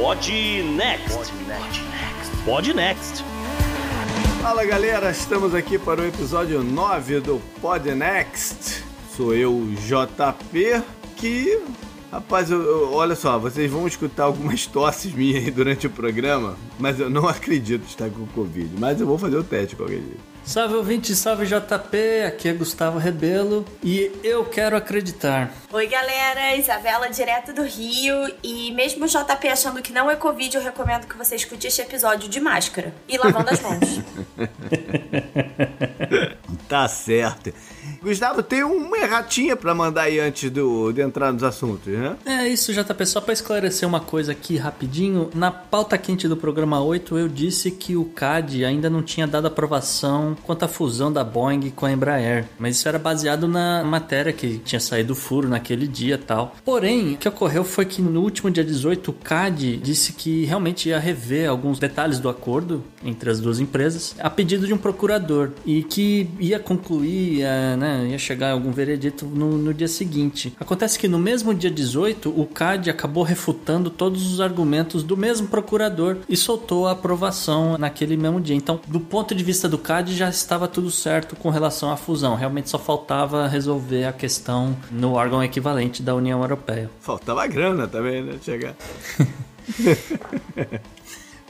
Pod Next. Pod Next. Fala galera, estamos aqui para o episódio 9 do Pod Next. Sou eu, JP, que. Rapaz, eu, eu- olha só, vocês vão escutar algumas tosses minhas aí durante o programa, mas eu não acredito estar com Covid. Mas eu vou fazer o teste qualquer dia. Salve ouvinte, salve JP, aqui é Gustavo Rebelo e eu quero acreditar. Oi, galera, Isabela, direto do Rio. E mesmo o JP achando que não é Covid, eu recomendo que você escute este episódio de máscara e lavando as mãos. Tá certo. Gustavo, tem uma erratinha pra mandar aí antes do, de entrar nos assuntos, né? É isso, JP, só para esclarecer uma coisa aqui rapidinho, na pauta quente do programa 8 eu disse que o CAD ainda não tinha dado aprovação quanto à fusão da Boeing com a Embraer, mas isso era baseado na matéria que tinha saído o furo naquele dia tal. Porém, o que ocorreu foi que no último dia 18 o CAD disse que realmente ia rever alguns detalhes do acordo entre as duas empresas a pedido de um procurador e que ia concluir, eh, né, ia chegar a algum veredito no, no dia seguinte. Acontece que no mesmo dia 18 o CAD acabou refutando todos os argumentos do mesmo procurador e soltou a aprovação naquele mesmo dia. Então, do ponto de vista do CAD já estava tudo certo com relação à fusão. Realmente só faltava resolver a questão no órgão equivalente da União Europeia. Faltava grana também, né? Chegar.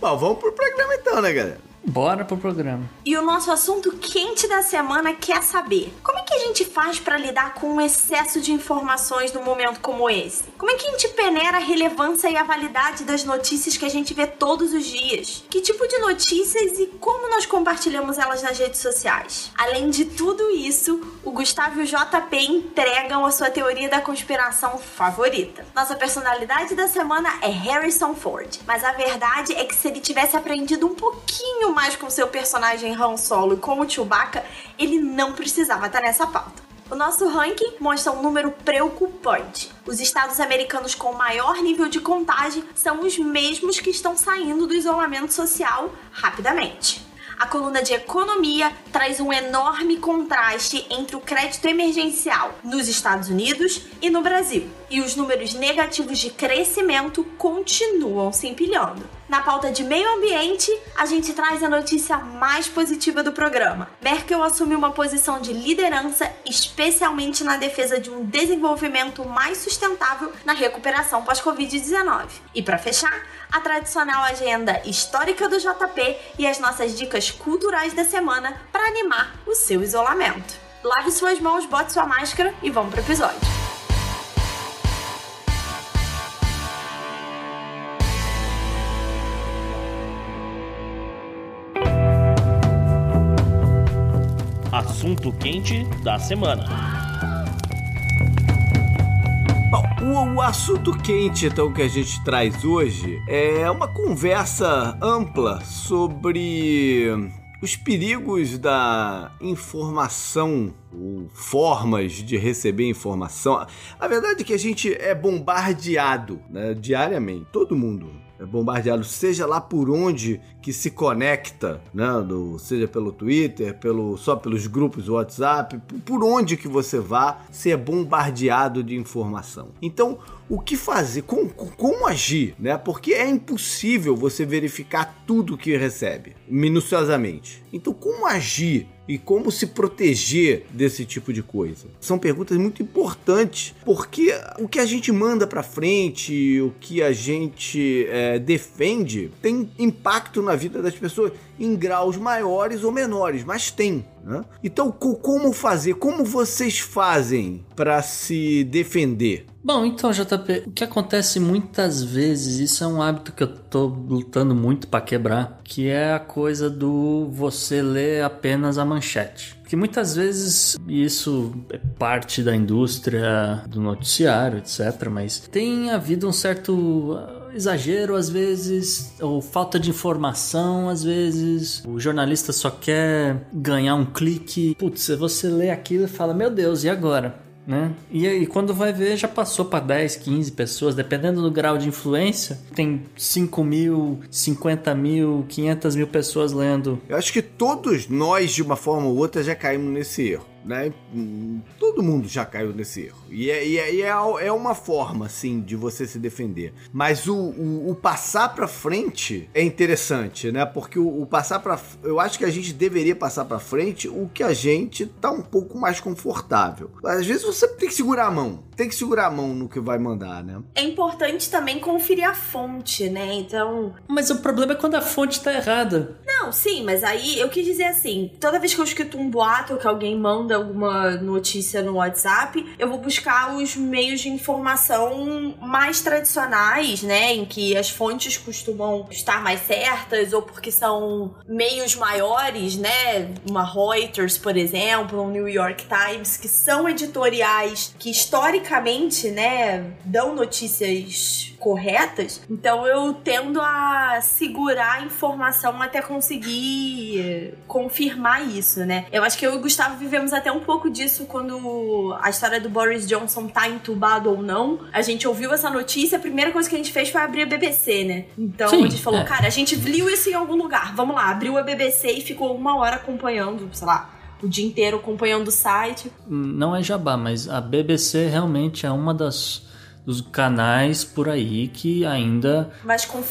Bom, vamos pro programa então, né, galera? Bora pro programa. E o nosso assunto quente da semana quer saber: como é que a gente faz para lidar com o excesso de informações num momento como esse? Como é que a gente peneira a relevância e a validade das notícias que a gente vê todos os dias? Que tipo de notícias e como nós compartilhamos elas nas redes sociais? Além de tudo isso, o Gustavo e o JP entregam a sua teoria da conspiração favorita. Nossa personalidade da semana é Harrison Ford, mas a verdade é que se ele tivesse aprendido um pouquinho mais com seu personagem Han Solo e com o Chewbacca, ele não precisava estar nessa pauta. O nosso ranking mostra um número preocupante. Os estados americanos com maior nível de contagem são os mesmos que estão saindo do isolamento social rapidamente. A coluna de economia traz um enorme contraste entre o crédito emergencial nos Estados Unidos e no Brasil. E os números negativos de crescimento continuam se empilhando. Na pauta de meio ambiente, a gente traz a notícia mais positiva do programa. Merkel assume uma posição de liderança, especialmente na defesa de um desenvolvimento mais sustentável na recuperação pós-Covid-19. E para fechar, a tradicional agenda histórica do JP e as nossas dicas culturais da semana para animar o seu isolamento. Lave suas mãos, bote sua máscara e vamos pro episódio. Assunto quente da semana. Bom, o, o assunto quente então que a gente traz hoje é uma conversa ampla sobre os perigos da informação ou formas de receber informação. A verdade é que a gente é bombardeado né, diariamente, todo mundo bombardeado, seja lá por onde que se conecta, né, do, seja pelo Twitter, pelo só pelos grupos WhatsApp, por- onde que você vá, você é bombardeado de informação. Então, o que fazer? Com- como agir? Né? Porque é impossível você verificar tudo que recebe minuciosamente. Então, como agir? E como se proteger desse tipo de coisa? São perguntas muito importantes, porque o que a gente manda pra frente, o que a gente é, defende, tem impacto na vida das pessoas em graus maiores ou menores, mas tem. Né? Então, co- como fazer? Como vocês fazem para se defender? Bom, então, JP, o que acontece muitas vezes, isso é um hábito que eu tô lutando muito pra quebrar, que é a coisa do você ler apenas a manchete. Porque muitas vezes isso é parte da indústria do noticiário, etc. Mas tem havido um certo ah, exagero às vezes, ou falta de informação às vezes. O jornalista só quer ganhar um clique. Putz, você lê aquilo e fala: Meu Deus, e agora? Né? E aí, quando vai ver, já passou para 10, 15 pessoas, dependendo do grau de influência, tem 5 mil, 50 mil, 500 mil pessoas lendo. Eu acho que todos nós, de uma forma ou outra, já caímos nesse erro. né? Todo mundo já caiu nesse erro. E é, e é, e é, é uma forma, assim, de você se defender. Mas o, o, o passar pra frente é interessante, né? Porque o, o passar pra. Eu acho que a gente deveria passar pra frente o que a gente tá um pouco mais confortável. Às vezes você tem que segurar a mão. Tem que segurar a mão no que vai mandar, né? É importante também conferir a fonte, né? Então. Mas o problema é quando a fonte tá errada. Não, sim, mas aí eu quis dizer assim: toda vez que eu escuto um boato que alguém manda alguma notícia no WhatsApp, eu vou buscar os meios de informação mais tradicionais, né? Em que as fontes costumam estar mais certas, ou porque são meios maiores, né? Uma Reuters, por exemplo, um New York Times, que são editoriais que historicamente, né, dão notícias corretas. Então eu tendo a segurar a informação até conseguir confirmar isso, né? Eu acho que eu e o Gustavo vivemos até um pouco disso quando a história do Boris Johnson tá entubado ou não. A gente ouviu essa notícia, a primeira coisa que a gente fez foi abrir a BBC, né? Então Sim, a gente falou, é. cara, a gente viu isso em algum lugar. Vamos lá, abriu a BBC e ficou uma hora acompanhando, sei lá, o dia inteiro acompanhando o site. Não é jabá, mas a BBC realmente é uma das dos canais por aí que ainda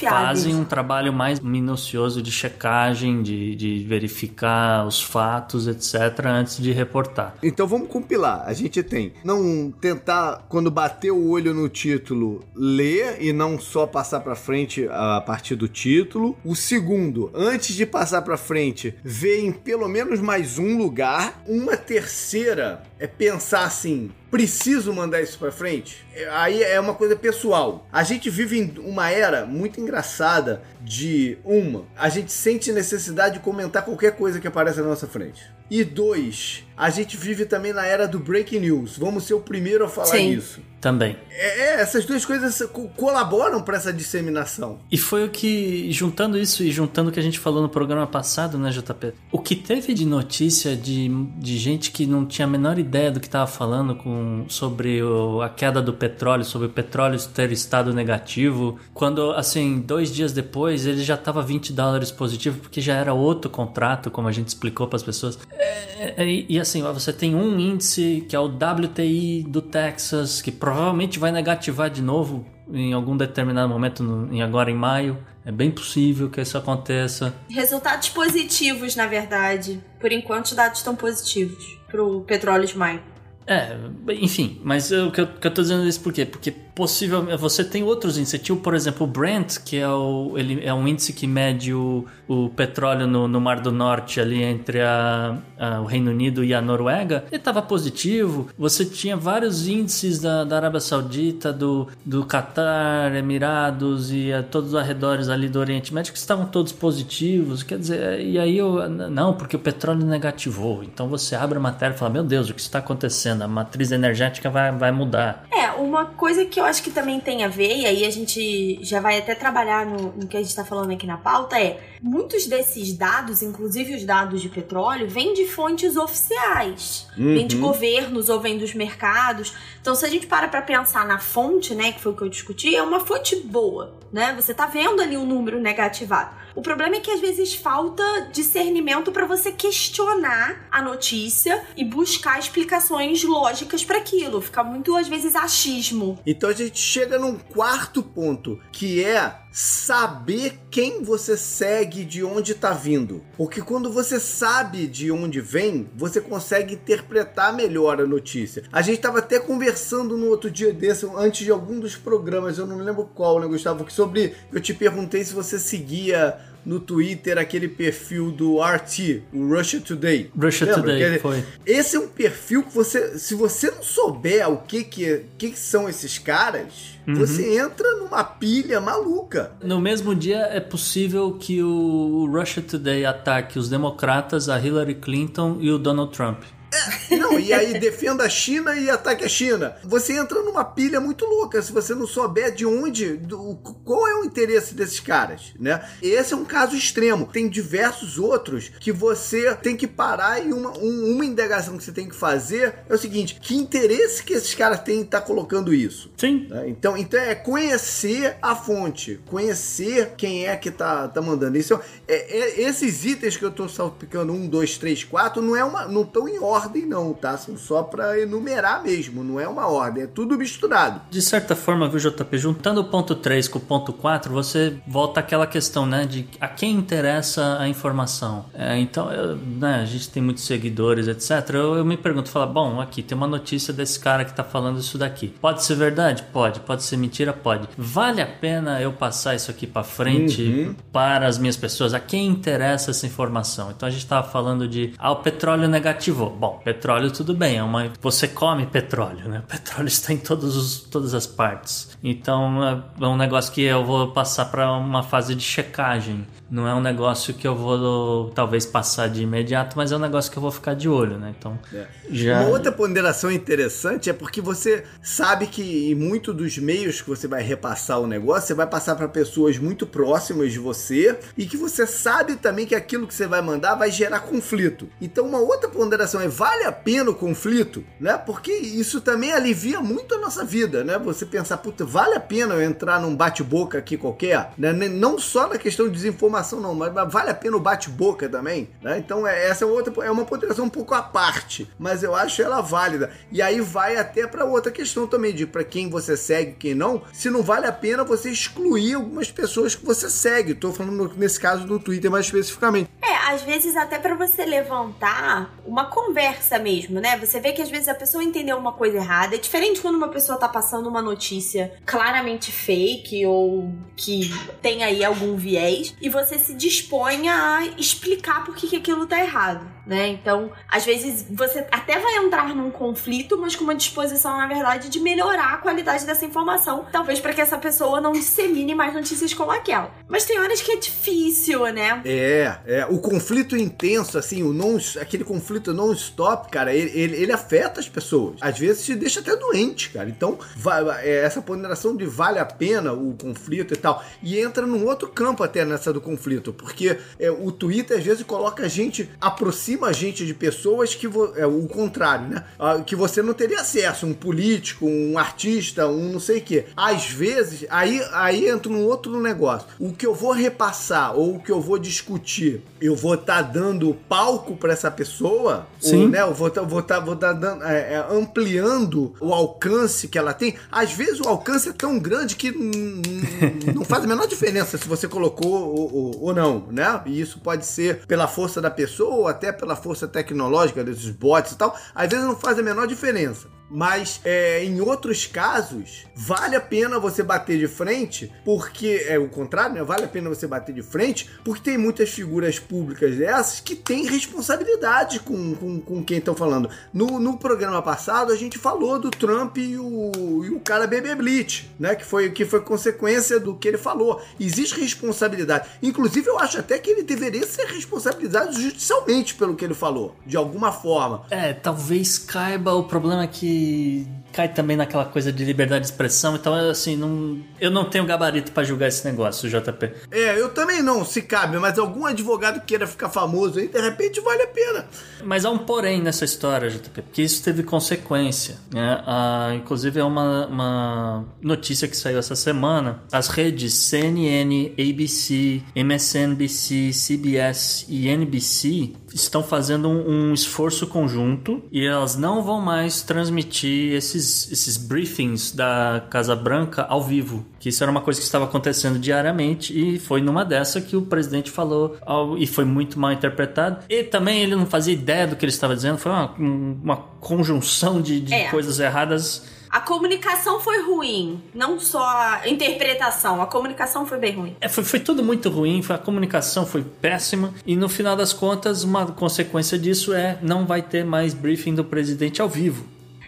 fazem um trabalho mais minucioso de checagem, de, de verificar os fatos, etc., antes de reportar. Então vamos compilar. A gente tem não tentar, quando bater o olho no título, ler e não só passar para frente a partir do título. O segundo, antes de passar para frente, ver em pelo menos mais um lugar. Uma terceira é pensar assim: preciso mandar isso para frente? Aí é uma coisa pessoal. A gente vive em uma era muito engraçada de uma, a gente sente necessidade de comentar qualquer coisa que aparece na nossa frente. E dois, a gente vive também na era do breaking news. Vamos ser o primeiro a falar Sim. isso. Também. É, é essas duas coisas colaboram para essa disseminação. E foi o que, juntando isso e juntando o que a gente falou no programa passado, né, JP? O que teve de notícia de, de gente que não tinha a menor ideia do que estava falando com, sobre o, a queda do petróleo, sobre o petróleo ter estado negativo, quando, assim, dois dias depois ele já estava 20 dólares positivo, porque já era outro contrato, como a gente explicou para as pessoas. É, é, e assim, você tem um índice que é o WTI do Texas, que provavelmente vai negativar de novo em algum determinado momento, no, em agora em maio. É bem possível que isso aconteça. Resultados positivos, na verdade. Por enquanto, os dados estão positivos para o petróleo de maio. É, enfim, mas o que eu, que eu tô dizendo isso por quê? Porque possivelmente você tem outros índices. Tinha, por exemplo, o Brent, que é, o, ele é um índice que mede o, o petróleo no, no Mar do Norte, ali entre a, a, o Reino Unido e a Noruega. Ele estava positivo. Você tinha vários índices da, da Arábia Saudita, do, do Catar, Emirados e a, todos os arredores ali do Oriente Médio que estavam todos positivos. Quer dizer, e aí eu. Não, porque o petróleo negativou. Então você abre a matéria e fala: Meu Deus, o que está acontecendo? A matriz energética vai, vai mudar. É, uma coisa que eu acho que também tem a ver, e aí a gente já vai até trabalhar no, no que a gente está falando aqui na pauta, é muitos desses dados, inclusive os dados de petróleo, vêm de fontes oficiais. Uhum. Vêm de governos ou vêm dos mercados. Então, se a gente para para pensar na fonte, né, que foi o que eu discuti, é uma fonte boa, né? Você tá vendo ali um número negativado. O problema é que às vezes falta discernimento para você questionar a notícia e buscar explicações lógicas para aquilo. Fica muito às vezes achismo. Então a gente chega num quarto ponto, que é saber quem você segue de onde está vindo. Porque quando você sabe de onde vem, você consegue interpretar melhor a notícia. A gente estava até conversando no outro dia desse, antes de algum dos programas, eu não lembro qual, né, Gustavo? Que sobre. Eu te perguntei se você seguia no Twitter aquele perfil do RT, o Russia Today. Russia Lembra? Today, dizer, foi. Esse é um perfil que você, se você não souber o que que, que, que são esses caras, uhum. você entra numa pilha maluca. No mesmo dia é possível que o Russia Today ataque os democratas, a Hillary Clinton e o Donald Trump. É, não, e aí defenda a China e ataque a China. Você entra numa pilha muito louca se você não souber de onde, do, qual é o interesse desses caras, né? Esse é um caso extremo. Tem diversos outros que você tem que parar e uma, um, uma indagação que você tem que fazer é o seguinte: que interesse que esses caras têm em estar tá colocando isso? Sim. Né? Então, então é conhecer a fonte, conhecer quem é que tá, tá mandando. Isso é, é, esses itens que eu tô salpicando, um, dois, três, quatro, não é uma. não estão em ordem ordem, não, tá? São só para enumerar mesmo, não é uma ordem, é tudo misturado. De certa forma, viu, JP, juntando o ponto 3 com o ponto 4, você volta àquela questão, né, de a quem interessa a informação. É, então, eu, né, a gente tem muitos seguidores, etc. Eu, eu me pergunto, fala, bom, aqui tem uma notícia desse cara que tá falando isso daqui. Pode ser verdade? Pode. Pode ser mentira? Pode. Vale a pena eu passar isso aqui para frente uhum. para as minhas pessoas? A quem interessa essa informação? Então a gente estava falando de ah, o petróleo negativou. Bom, petróleo tudo bem, é uma você come petróleo, né? O petróleo está em todos os, todas as partes. Então é, é um negócio que eu vou passar para uma fase de checagem. Não é um negócio que eu vou talvez passar de imediato, mas é um negócio que eu vou ficar de olho, né? Então, é. já... Uma outra ponderação interessante é porque você sabe que em muito dos meios que você vai repassar o negócio, você vai passar para pessoas muito próximas de você e que você sabe também que aquilo que você vai mandar vai gerar conflito. Então, uma outra ponderação é vale a pena o conflito, né? Porque isso também alivia muito a nossa vida, né? Você pensar, puta, vale a pena eu entrar num bate-boca aqui qualquer, né? Não só na questão de desinformação não, mas vale a pena o bate-boca também, né? Então é, essa é outra é uma ponderação um pouco à parte, mas eu acho ela válida. E aí vai até para outra questão também de para quem você segue, quem não, se não vale a pena você excluir algumas pessoas que você segue. Tô falando nesse caso do Twitter mais especificamente. Às vezes até para você levantar uma conversa mesmo, né? Você vê que às vezes a pessoa entendeu uma coisa errada. É diferente quando uma pessoa tá passando uma notícia claramente fake ou que tem aí algum viés e você se disponha a explicar por que, que aquilo tá errado, né? Então, às vezes você até vai entrar num conflito, mas com uma disposição, na verdade, de melhorar a qualidade dessa informação, talvez para que essa pessoa não dissemine mais notícias como aquela. Mas tem horas que é difícil, né? É, é. O conflito intenso, assim, o não, aquele conflito non-stop, cara, ele, ele, ele, afeta as pessoas. Às vezes te deixa até doente, cara. Então, é, essa ponderação de vale a pena o conflito e tal. E entra num outro campo até nessa do conflito conflito, porque é, o Twitter às vezes coloca a gente, aproxima a gente de pessoas que é o contrário, né? Ah, que você não teria acesso, um político, um artista, um não sei o quê. Às vezes, aí, aí entra um outro negócio. O que eu vou repassar ou o que eu vou discutir, eu vou estar tá dando palco para essa pessoa, Sim. Ou, né? Eu vou estar tá, vou tá, vou tá dando, é, é, ampliando o alcance que ela tem. Às vezes o alcance é tão grande que não faz a menor diferença se você colocou o, ou, não, né? E isso pode ser pela força da pessoa ou até pela força tecnológica desses bots e tal. Às vezes não faz a menor diferença. Mas é, em outros casos, vale a pena você bater de frente, porque é o contrário, né? Vale a pena você bater de frente, porque tem muitas figuras públicas dessas que têm responsabilidade com, com, com quem estão falando. No, no programa passado, a gente falou do Trump e o, e o cara Bebê Blitz, né? Que foi, que foi consequência do que ele falou. Existe responsabilidade. Inclusive, eu acho até que ele deveria ser responsabilizado judicialmente pelo que ele falou, de alguma forma. É, talvez caiba o problema que い cai também naquela coisa de liberdade de expressão, então assim, não, eu não tenho gabarito para julgar esse negócio, JP. É, eu também não, se cabe, mas algum advogado queira ficar famoso aí, de repente vale a pena. Mas há um porém nessa história, JP, porque isso teve consequência, né? Ah, inclusive é uma, uma notícia que saiu essa semana, as redes CNN, ABC, MSNBC, CBS e NBC estão fazendo um, um, esforço conjunto e elas não vão mais transmitir esses, esses briefings da Casa Branca ao vivo. Que isso era uma coisa que estava acontecendo diariamente e foi numa dessa que o presidente falou ao, e foi muito mal interpretado. E também ele não fazia ideia do que ele estava dizendo, foi uma, uma conjunção de, de é. coisas erradas a comunicação foi ruim, não só a interpretação, a comunicação foi bem ruim. É, foi, foi tudo muito ruim, a comunicação foi péssima e no final das contas uma consequência disso é não vai ter mais briefing do presidente ao vivo.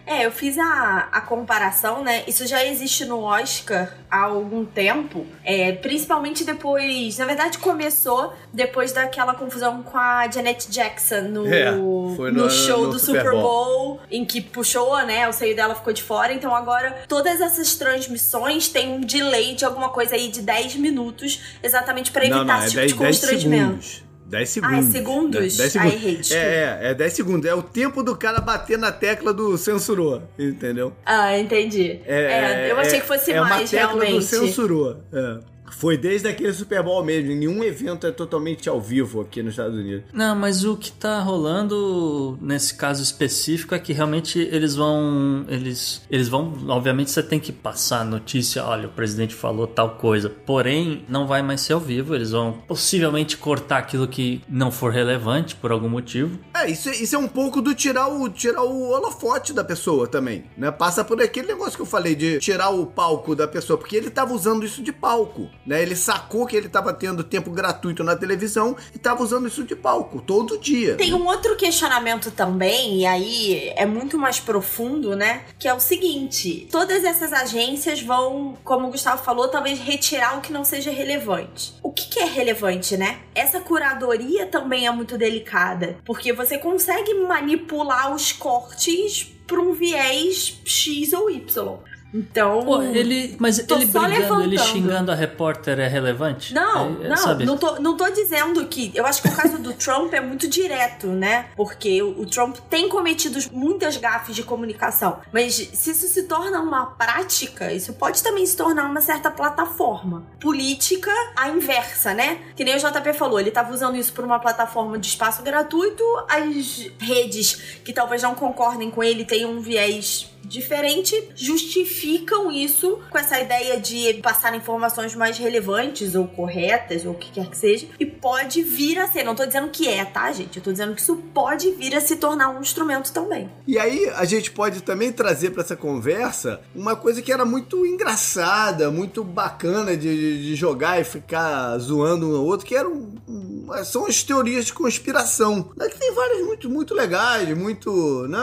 É, eu fiz a, a comparação, né? Isso já existe no Oscar há algum tempo, é, principalmente depois. Na verdade, começou depois daquela confusão com a Janet Jackson no, é, no, no, show no do Super Bowl. Bowl, em que puxou, né? O seio dela ficou de fora. Então agora todas essas transmissões têm um delay de alguma coisa aí de 10 minutos, exatamente para evitar não, não, esse é tipo 10, de constrangimento. 10 segundos. Ah, é segundos? 10, segundos. Ai, errei, é, é, é 10 segundos. É o tempo do cara bater na tecla do censurou, entendeu? Ah, entendi. É, é eu achei que fosse é mais, uma tecla realmente. do censurou. É. Foi desde aquele Super Bowl mesmo. Nenhum evento é totalmente ao vivo aqui nos Estados Unidos. Não, mas o que tá rolando nesse caso específico é que realmente eles vão. Eles, eles vão. Obviamente você tem que passar a notícia, olha, o presidente falou tal coisa. Porém, não vai mais ser ao vivo. Eles vão possivelmente cortar aquilo que não for relevante por algum motivo. É, isso, é- isso é um pouco do tirar o, tirar o holofote da pessoa também, né? Passa por aquele negócio que eu falei de tirar o palco da pessoa, porque ele tava usando isso de palco, né? Ele sacou que ele tava tendo tempo gratuito na televisão e tava usando isso de palco todo dia. Tem um outro questionamento também, e aí é muito mais profundo, né? Que é o seguinte: todas essas agências vão, como o Gustavo falou, talvez retirar o que não seja relevante. O que, que é relevante, né? Essa curadoria também é muito delicada, porque você consegue manipular os cortes para um viés X ou Y. Então. Pô, ele. Mas ele brigando, ele levantando. xingando a repórter é relevante? Não, É- é, não, sabe? não tô, não tô dizendo que. Eu acho que o caso do Trump é muito direto, né? Porque o, o Trump tem cometido muitas gafes de comunicação. Mas se isso se torna uma prática, isso pode também se tornar uma certa plataforma. Política, a inversa, né? Que nem o JP falou, ele tava usando isso por uma plataforma de espaço gratuito, as redes que talvez não concordem com ele tenham um viés diferente justificam isso com essa ideia de passar informações mais relevantes ou corretas ou o que quer que seja e pode vir a ser, não tô dizendo que é, tá, gente? Eu tô dizendo que isso pode vir a se tornar um instrumento também. E aí a gente pode também trazer para essa conversa uma coisa que era muito engraçada, muito bacana de, de- jogar e ficar zoando um ao outro, que eram um, são as teorias de conspiração. Né? Que tem várias muito, muito legais, muito né,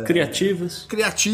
é, Criativas. criativas,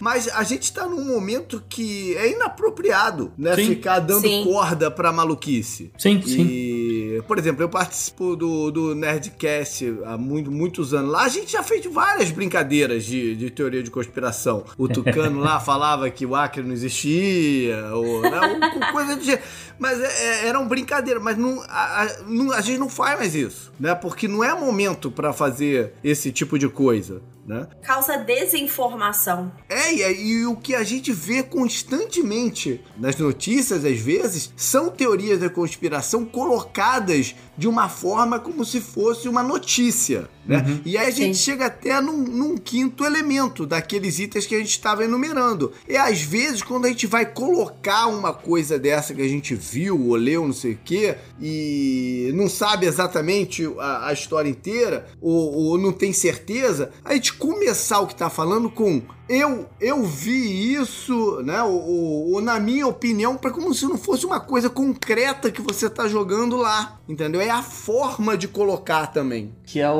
mas a gente tá num momento que é inapropriado, né? Sim. Ficar dando Sim. corda pra maluquice. Sim, sim. E, por exemplo, eu participo do, do Nerdcast há muito, muitos anos. Lá a gente já fez várias brincadeiras de, de teoria de conspiração. O Tucano lá falava que o Acre não existia, ou, né, ou coisa de jeito. Mas é, é, eram brincadeiras, mas não, a, a- não- a gente não faz mais isso, né? Porque não é momento pra fazer esse tipo de coisa, né? Causa desinformação. É, e, e o que a gente vê constantemente nas notícias, às vezes, são teorias da conspiração colocadas de uma forma como se fosse uma notícia. Né? E aí a gente Sim. chega até num, num quinto elemento daqueles itens que a gente estava enumerando. E às vezes, quando a gente vai colocar uma coisa dessa que a gente viu ou leu, não sei o quê, e não sabe exatamente a, a história inteira, ou, ou não tem certeza, a gente começar o que tá falando com eu, eu vi isso, né? Ou, ou- ou na minha opinião, para como se não fosse uma coisa concreta que você tá jogando lá, entendeu? É a forma de colocar também. Que é o,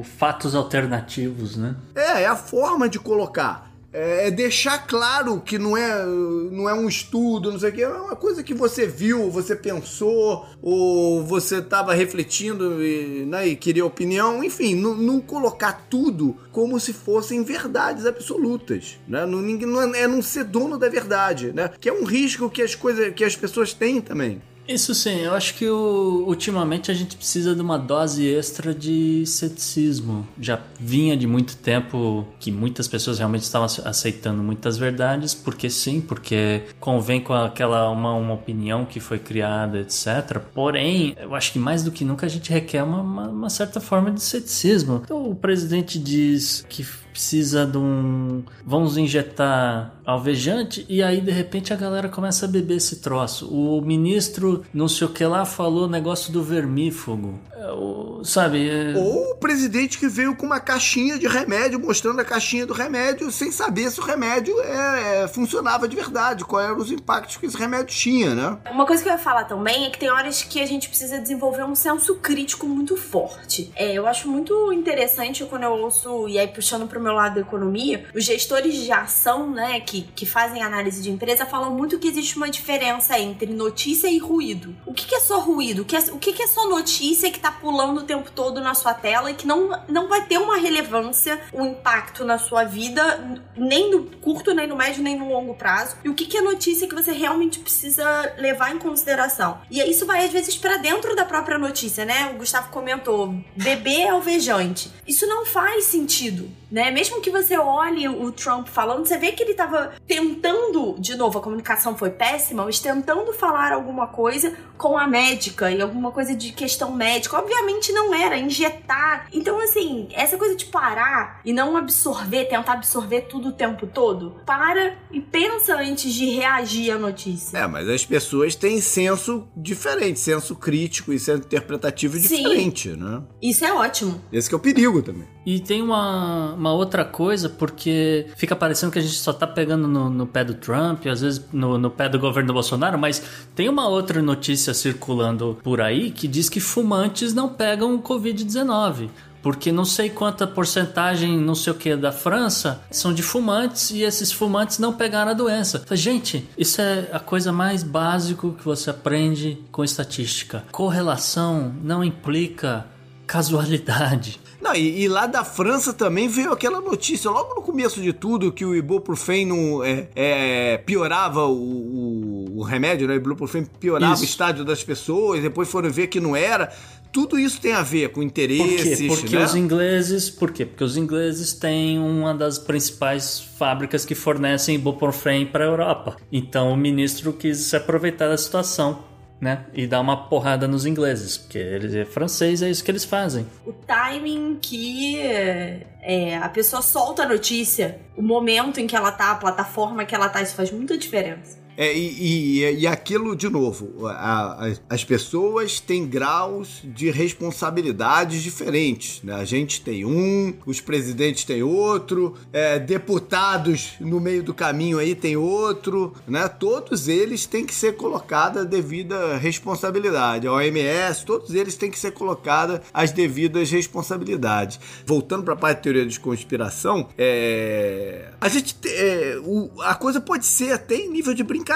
o fatos alternativos, né? É, é a forma de colocar. É é deixar claro que não é, não é um estudo, não sei o que, é uma coisa que você viu, você pensou, ou você estava refletindo e, né, e queria opinião, enfim, não, não colocar tudo como se fossem verdades absolutas, né? Não, ninguém- não é, é não ser dono da verdade, né? Que é um risco que as coisas, que as pessoas têm também. Isso sim, eu acho que o- ultimamente a gente precisa de uma dose extra de ceticismo. Já vinha de muito tempo que muitas pessoas realmente estavam ace- aceitando muitas verdades, porque sim, porque convém com aquela uma, uma opinião que foi criada, etc. Porém, eu acho que mais do que nunca a gente requer uma, uma- uma certa forma de ceticismo. Então o presidente diz que precisa de um. Vamos injetar alvejante e aí de repente a galera começa a beber esse troço. O ministro, não sei o que lá, falou negócio do vermífugo. É, o- sabe? é- Ou o presidente que veio com uma caixinha de remédio, mostrando a caixinha do remédio, sem saber se o remédio é, é, funcionava de verdade, quais eram os impactos que esse remédio tinha, né? Uma coisa que eu ia falar também é que tem horas que a gente precisa desenvolver um senso crítico muito forte. É, eu acho muito interessante quando eu ouço, e aí puxando pro meu lado da economia, os gestores de ação, né, que, que fazem análise de empresa, falam muito que existe uma diferença entre notícia e ruído. O que, que é só ruído? O que é, o que, que é só notícia que tá pulando o tempo todo na sua tela e que não, não vai ter uma relevância, um impacto na sua vida, nem no curto, nem no médio, nem no longo prazo? E o que, que é notícia que você realmente precisa levar em consideração? E isso vai às vezes pra dentro da própria notícia, né? O Gustavo comentou: bebê é alvejante. Isso não faz sentido. Né? Mesmo que você olhe o Trump falando, você vê que ele tava tentando, de novo, a comunicação foi péssima, mas tentando falar alguma coisa com a médica e alguma coisa de questão médica. Obviamente não era, injetar. Então, assim, essa coisa de parar e não absorver, tentar absorver tudo o tempo todo, para e pensa antes de reagir à notícia. É, mas as pessoas têm senso diferente, senso crítico e senso interpretativo Sim. diferente, né? Isso é ótimo. Esse que é o perigo também. E tem uma, uma outra coisa, porque fica parecendo que a gente só tá pegando no, no pé do Trump, às vezes no, no pé do governo do Bolsonaro, mas tem uma outra notícia circulando por aí que diz que fumantes não pegam o Covid-19. Porque não sei quanta porcentagem, não sei o que, da França são de fumantes e esses fumantes não pegaram a doença. Gente, isso é a coisa mais básica que você aprende com estatística. Correlação não implica casualidade. Não, e, e lá da França também veio aquela notícia, logo no começo de tudo, que o ibuprofeno é, é, piorava o, o, o remédio, né? O ibuprofeno piorava Isso. o estádio das pessoas, depois foram ver que não era. Tudo isso tem a ver com Por interesses, quê? Porque né? os ingleses, por quê? Porque os ingleses têm uma das principais fábricas que fornecem ibuprofen para a Europa. Então o ministro quis se aproveitar da situação, né? E dar uma porrada nos ingleses, porque eles é francês, é isso que eles fazem. O timing que é, a pessoa solta a notícia, o momento em que ela tá, a plataforma que ela tá, isso faz muita diferença. É, e, e, e aquilo, de novo, a- a- as pessoas têm graus de responsabilidades diferentes. Né? A gente tem um, os presidentes têm outro, é, deputados no meio do caminho aí tem outro. Né? Todos eles têm que ser colocada a devida responsabilidade. A OMS, todos eles têm que ser colocada as devidas responsabilidades. Voltando para a parte de teoria de conspiração, é, a gente te- é, o- a coisa pode ser até em nível de brincadeira.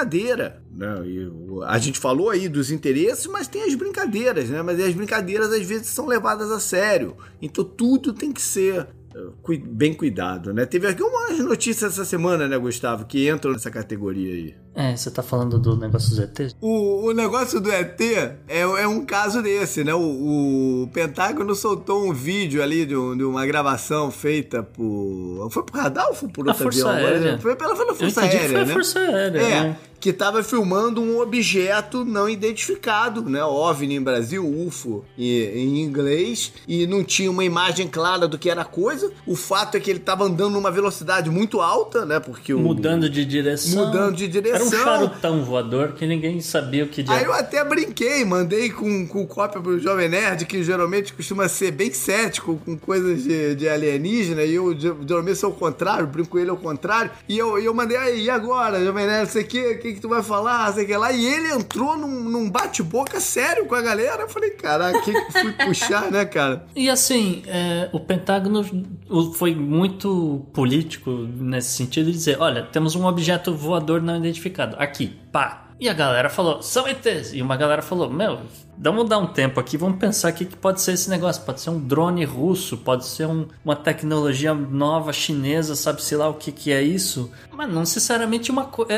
Né? E a gente falou aí dos interesses, mas tem as brincadeiras, né? Mas as brincadeiras às vezes são levadas a sério. Então tudo tem que ser eh, bem cuidado, né? Teve aqui notícias essa semana, né, Gustavo, que entram nessa categoria aí. É, você tá falando do negócio dos ETs? O, o negócio do ET é, é um caso desse, né? O, o Pentágono soltou um vídeo ali de, um- de uma gravação feita por. Foi por radar ou foi por outro Força avião? Aérea. Foi pela, Força Aérea, foi a né? Força Aérea, É, né? que estava filmando um objeto não identificado, né? OVNI em Brasil, UFO e- em inglês, e não tinha uma imagem clara do que era a coisa. O fato é que ele estava andando numa velocidade muito alta, né? Porque o, Mudando de direção. Mudando de Era um charutão voador que ninguém sabia o que Aí diabo. eu até brinquei, mandei com, com cópia pro Jovem Nerd, que geralmente costuma ser bem cético com coisas de, de alienígena, e eu ge- geralmente sou o contrário, brinco com ele ao contrário, e eu, e eu mandei, aí, e agora, Jovem Nerd, sei o que, o que que tu vai falar, sei o que lá, e ele entrou num, num bate-boca sério com a galera, eu falei, caraca, o que que fui puxar, né, cara? E assim, é, o Pentágono foi muito político nesse sentido de dizer: olha, temos um objeto voador não identificado. Aqui, pá. E a galera falou, são ETs. E uma galera falou, meu, vamos dar um tempo aqui, vamos pensar o que que pode ser esse negócio. Pode ser um drone russo, pode ser um- uma tecnologia nova chinesa, sabe-se lá o que, que é isso. Mas não necessariamente uma coisa.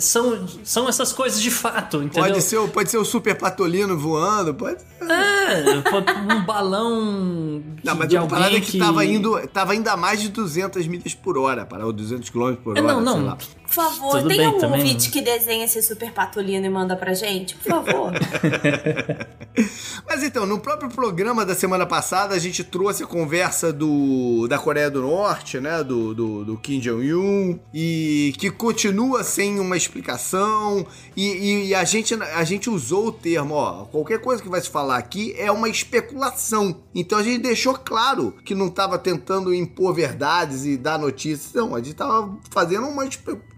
são, são essas coisas de fato, entendeu? Pode ser, o- pode ser o Super Patolino voando, pode É, pode- um balão de, Não, mas de a parada é que, tava indo, tava indo a mais de 200 milhas por hora, para o 200 km por É, hora, não, sei não. lá. Por favor, Tudo tem bem algum também, ouvinte né? que desenha esse super patolino e manda pra gente? Por favor. Mas então, no próprio programa da semana passada, a gente trouxe a conversa do, da Coreia do Norte, né? Do, do, do Kim Jong-un, e que continua sem uma explicação. E, e- e a, gente, a gente usou o termo, ó, qualquer coisa que vai se falar aqui é uma especulação. Então a gente deixou claro que não estava tentando impor verdades e dar notícias. Não, a gente estava fazendo uma especulação.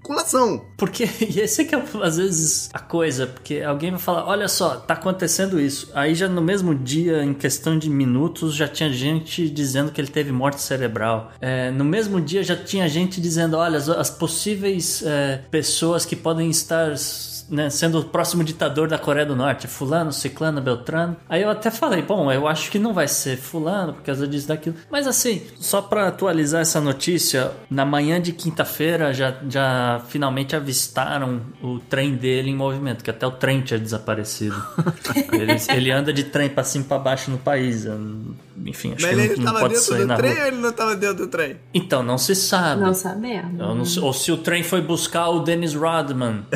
Porque e esse é que é, às vezes, a coisa, porque alguém vai falar, olha só, tá acontecendo isso. Aí já no mesmo dia, em questão de minutos, já tinha gente dizendo que ele teve morte cerebral. É, no mesmo dia já tinha gente dizendo, olha, as, as possíveis é, pessoas que podem estar né, sendo o próximo ditador da Coreia do Norte, fulano, ciclano, beltrano. Aí eu até falei, bom, eu acho que não vai ser fulano por causa disso, daquilo. Mas assim, só pra atualizar essa notícia, na manhã de quinta-feira já, já finalmente avistaram o trem dele em movimento, que até o trem tinha desaparecido. ele, ele anda de trem pra cima e pra baixo no país. Enfim, acho Mas que ele não, não estava pode dentro sair do na trem rua. ou ele não estava dentro do trem? Então, não se sabe. Não sabemos. Não sei- ou se o trem foi buscar o Dennis Rodman,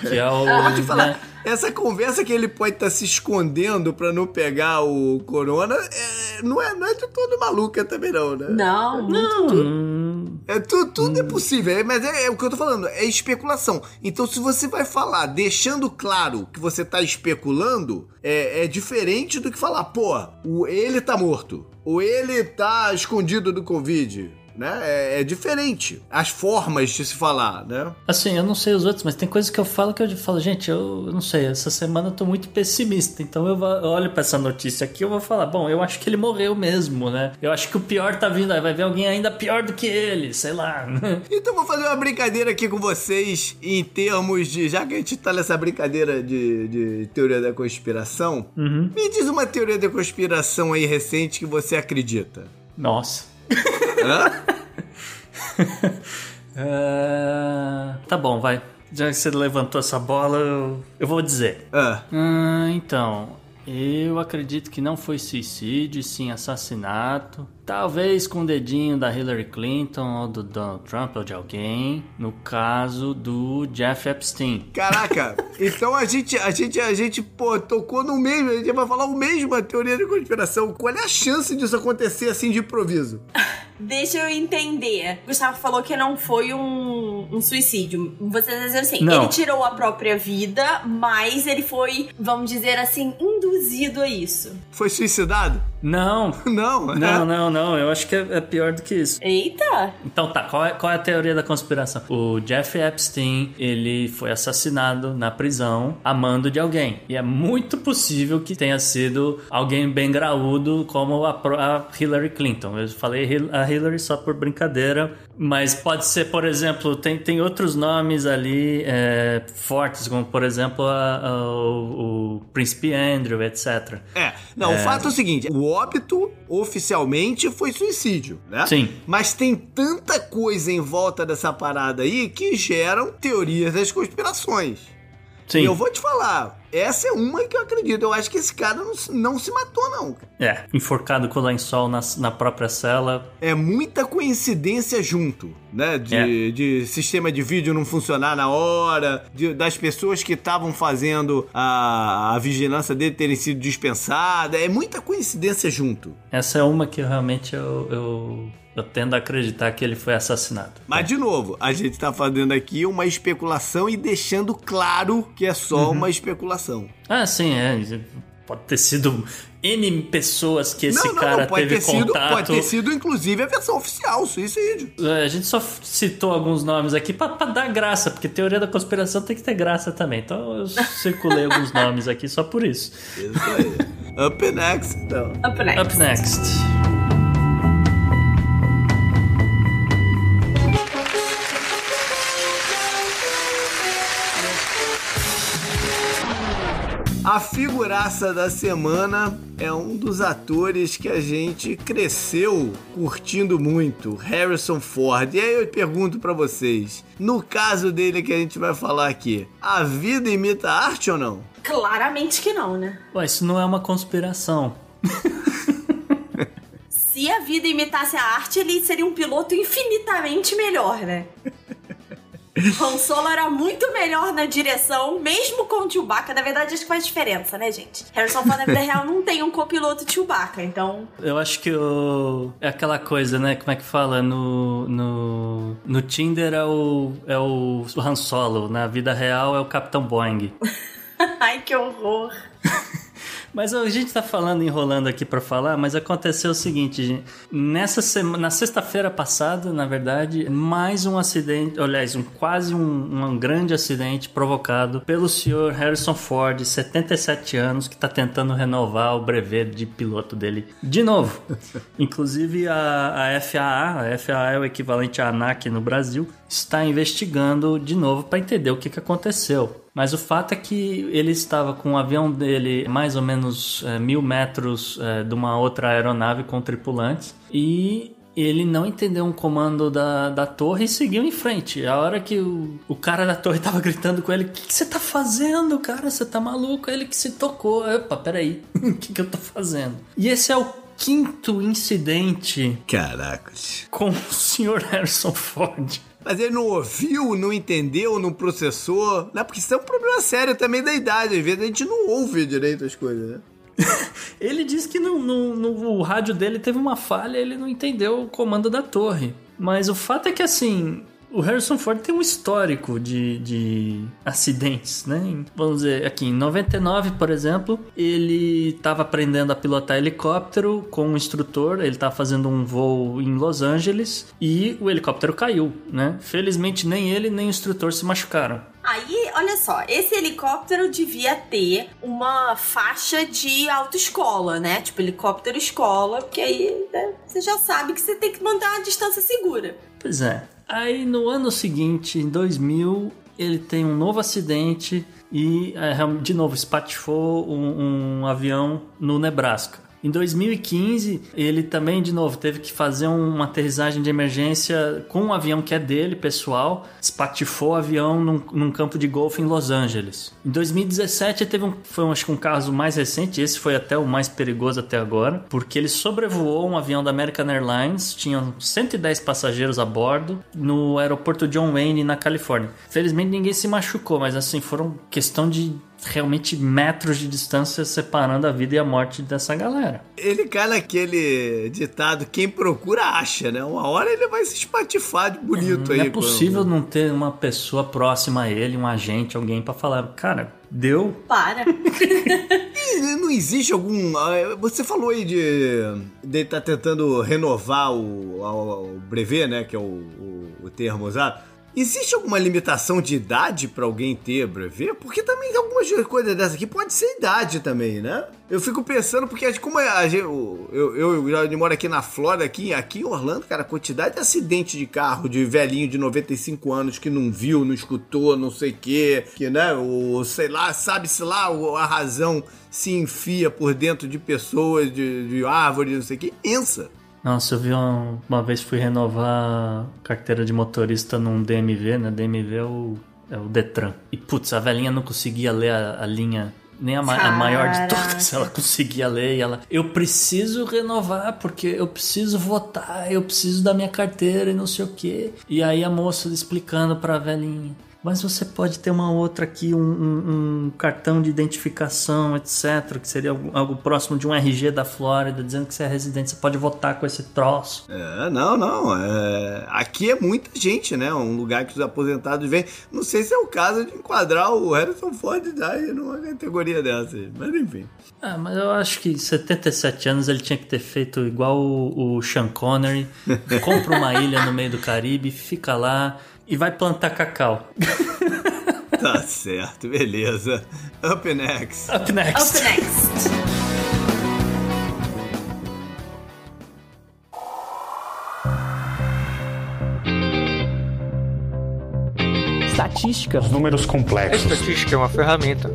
que é o. Vou te falar, né? essa conversa que ele pode estar se escondendo pra não pegar o corona é- não, é, não é de todo maluca também não, né? Não, Não, hum, É, tu- tudo é possível, é, mas é, é o que eu tô falando, é especulação. Então, se você vai falar deixando claro que você tá especulando, é, é diferente do que falar, pô, o, ele tá morto, ou ele tá escondido do Covid, né? É, é diferente. As formas de se falar, né? Assim, eu não sei os outros, mas tem coisas que eu falo que eu falo, gente, eu eu não sei, essa semana eu tô muito pessimista, então eu, vou- eu olho pra essa notícia aqui eu vou falar, bom, eu acho que ele morreu mesmo, né? Eu acho que o pior tá vindo, aí vai ver alguém ainda pior do que ele, sei lá. Então vou fazer uma brincadeira aqui com vocês em termos de. Já que a gente tá nessa brincadeira de, de teoria da conspiração, me diz uma teoria da conspiração aí recente que você acredita. Nossa. É, Tá bom, vai. Já que você levantou essa bola, eu, eu vou dizer. Ah, Ah, então, eu acredito que não foi suicídio, e sim assassinato. Talvez com o dedinho da Hillary Clinton ou do Donald Trump ou de alguém. No caso do Jeff Epstein. caraca, então a gente, a gente, a gente, pô, tocou no mesmo, a gente vai falar o mesmo a teoria da conspiração. Qual é a chance disso acontecer assim de improviso? Deixa eu entender. Gustavo falou que não foi um, um suicídio. Você tá dizendo assim, Não. ele tirou a própria vida, mas ele foi, vamos dizer assim, induzido a isso. Foi suicidado? Não, Não, não, não, não. Eu acho que é, é pior do que isso. Eita! Então tá, qual é, qual é a teoria da conspiração? O Jeff Epstein, ele foi assassinado na prisão a mando de alguém. E é muito possível que tenha sido alguém bem graúdo como a, a Hillary Clinton. Eu falei a Hillary só por brincadeira, mas pode ser, por exemplo, tem, tem outros nomes ali é, fortes, como por exemplo a- a- o, o Príncipe Andrew, etc. É, não, o fato é o seguinte: o óbito oficialmente foi suicídio, né? Sim. Mas tem tanta coisa em volta dessa parada aí que geram teorias das conspirações. Sim. E eu vou te falar, essa é uma que eu acredito. Eu acho que esse cara não, se- não se matou, não. É, enforcado com lençol na, na própria cela. É muita coincidência junto, né? De, É. de sistema de vídeo não funcionar na hora, de- das pessoas que estavam fazendo a, a vigilância dele terem sido dispensadas. É muita coincidência junto. Essa é uma que realmente eu, eu, eu tendo a acreditar que ele foi assassinado. Mas, de novo, a gente tá fazendo aqui uma especulação e deixando claro que é só uma especulação. Ah, sim, é. Pode ter sido N pessoas que esse não, não, cara não, pode teve ter, sido, contato. pode ter sido, inclusive, a versão oficial, suicídio. É, A gente só citou alguns nomes aqui pra, pra dar graça, porque teoria da conspiração tem que ter graça também. Então eu circulei alguns nomes aqui só por isso. Isso aí. Up next, então. Up next. Up next. A figuraça da semana é um dos atores que a gente cresceu curtindo muito, Harrison Ford. E aí eu pergunto pra vocês, no caso dele que a gente vai falar aqui, a vida imita a arte ou não? Claramente que não, né? Pô, isso não é uma conspiração. Se a vida imitasse a arte, ele seria um piloto infinitamente melhor, né? Han Solo era muito melhor na direção, mesmo com o Chewbacca. Na verdade, acho que faz diferença, né, gente? Harrison Ford na vida real não tem um copiloto Chewbacca, então... Eu acho que o... é aquela coisa, né? Como é que fala? No, no, no Tinder é o, é o Han Solo, na vida real é o Capitão Boeing. Ai, que horror. Mas a gente tá falando, enrolando aqui pra falar, mas aconteceu o seguinte, gente. Nessa semana, na sexta-feira passada, na verdade, mais um acidente, aliás, um, quase um, um grande acidente provocado pelo senhor Harrison Ford, 77 anos, que tá tentando renovar o brevet de piloto dele de novo. Inclusive a, a FAA, a FAA é o equivalente à ANAC no Brasil, está investigando de novo para entender o que, que aconteceu. Mas o fato é que ele estava com o avião dele mais ou menos eh, mil metros eh, de uma outra aeronave com tripulantes e ele não entendeu um comando da, da torre e seguiu em frente. A hora que o, o cara da torre tava gritando com ele: O que você tá fazendo, cara? Você tá maluco? Ele que se tocou. Opa, peraí, o que, que eu tô fazendo? E esse é o quinto incidente Caracas. com o Sr. Harrison Ford. Mas ele não ouviu, não entendeu, não processou. Não, porque isso é um problema sério também da idade. Às vezes a gente não ouve direito as coisas, né? Ele disse que no, no, no rádio dele teve uma falha, ele não entendeu o comando da torre. Mas o fato é que assim, o Harrison Ford tem um histórico de, de acidentes, né? Vamos dizer, aqui em 99, por exemplo, ele estava aprendendo a pilotar helicóptero com um instrutor, ele estava fazendo um voo em Los Angeles e o helicóptero caiu, né? Felizmente nem ele nem o instrutor se machucaram. Aí, olha só, esse helicóptero devia ter uma faixa de autoescola, né? Tipo, helicóptero escola, porque aí né, você já sabe que você tem que manter uma distância segura. Pois é. Aí no ano seguinte, em 2000, ele tem um novo acidente e é, de novo espatifou um, um avião no Nebraska. Em 2015, ele também, de novo, teve que fazer uma aterrissagem de emergência com um avião que é dele, pessoal. Espatifou o avião num, num campo de golfe em Los Angeles. Em 2017, teve um, foi acho que um caso mais recente, esse foi até o mais perigoso até agora, porque ele sobrevoou um avião da American Airlines, tinham 110 passageiros a bordo, no aeroporto John Wayne, na Califórnia. Felizmente ninguém se machucou, mas assim, foram questão de realmente metros de distância separando a vida e a morte dessa galera. Ele cai naquele ditado: quem procura acha, né? Uma hora ele vai se espatifar de bonito não aí. Não é possível quando... não ter uma pessoa próxima a ele, um agente, alguém para falar, cara, deu. Para. não existe algum. Ah, você falou aí de. de estar tá tentando renovar o, o, o brevet, né? Que é o, o, o termo usado. Existe alguma limitação de idade para alguém ter brevet? Porque também algumas coisas dessas aqui pode ser idade também, né? Eu fico pensando, porque como a, eu, eu, eu, eu moro aqui na Flórida, aqui, aqui em Orlando, cara, a quantidade de acidente de carro de velhinho de 95 anos que não viu, não escutou, não sei o quê, que, né, o, sei lá, sabe-se lá a razão se enfia por dentro de pessoas, de, de árvores, não sei o quê, imensa. Nossa, eu vi uma, uma vez fui renovar carteira de motorista num DMV, né? DMV é o, é o Detran. E putz, a velhinha não conseguia ler a, a linha nem a, a, maior de todas ela conseguia ler e ela eu preciso renovar porque eu preciso votar eu preciso da minha carteira e não sei o que e aí a moça explicando para velhinha mas você pode ter uma outra aqui, um, um, um cartão de identificação, etc., que seria algo, algo, próximo de um RG da Flórida, dizendo que você é residente, você pode votar com esse troço. É, não, não. É... Aqui é muita gente, né? Um lugar que os aposentados vêm. Não sei se é o caso de enquadrar o Harrison Ford daí numa categoria dessa, mas enfim. Ah, mas eu acho que 77 anos ele tinha que ter feito igual o, o Sean Connery, compra uma ilha no meio do Caribe, fica lá e vai plantar cacau. Tá certo, beleza. Up next. Up next. Up next. Estatística. Os números complexos. A estatística é uma ferramenta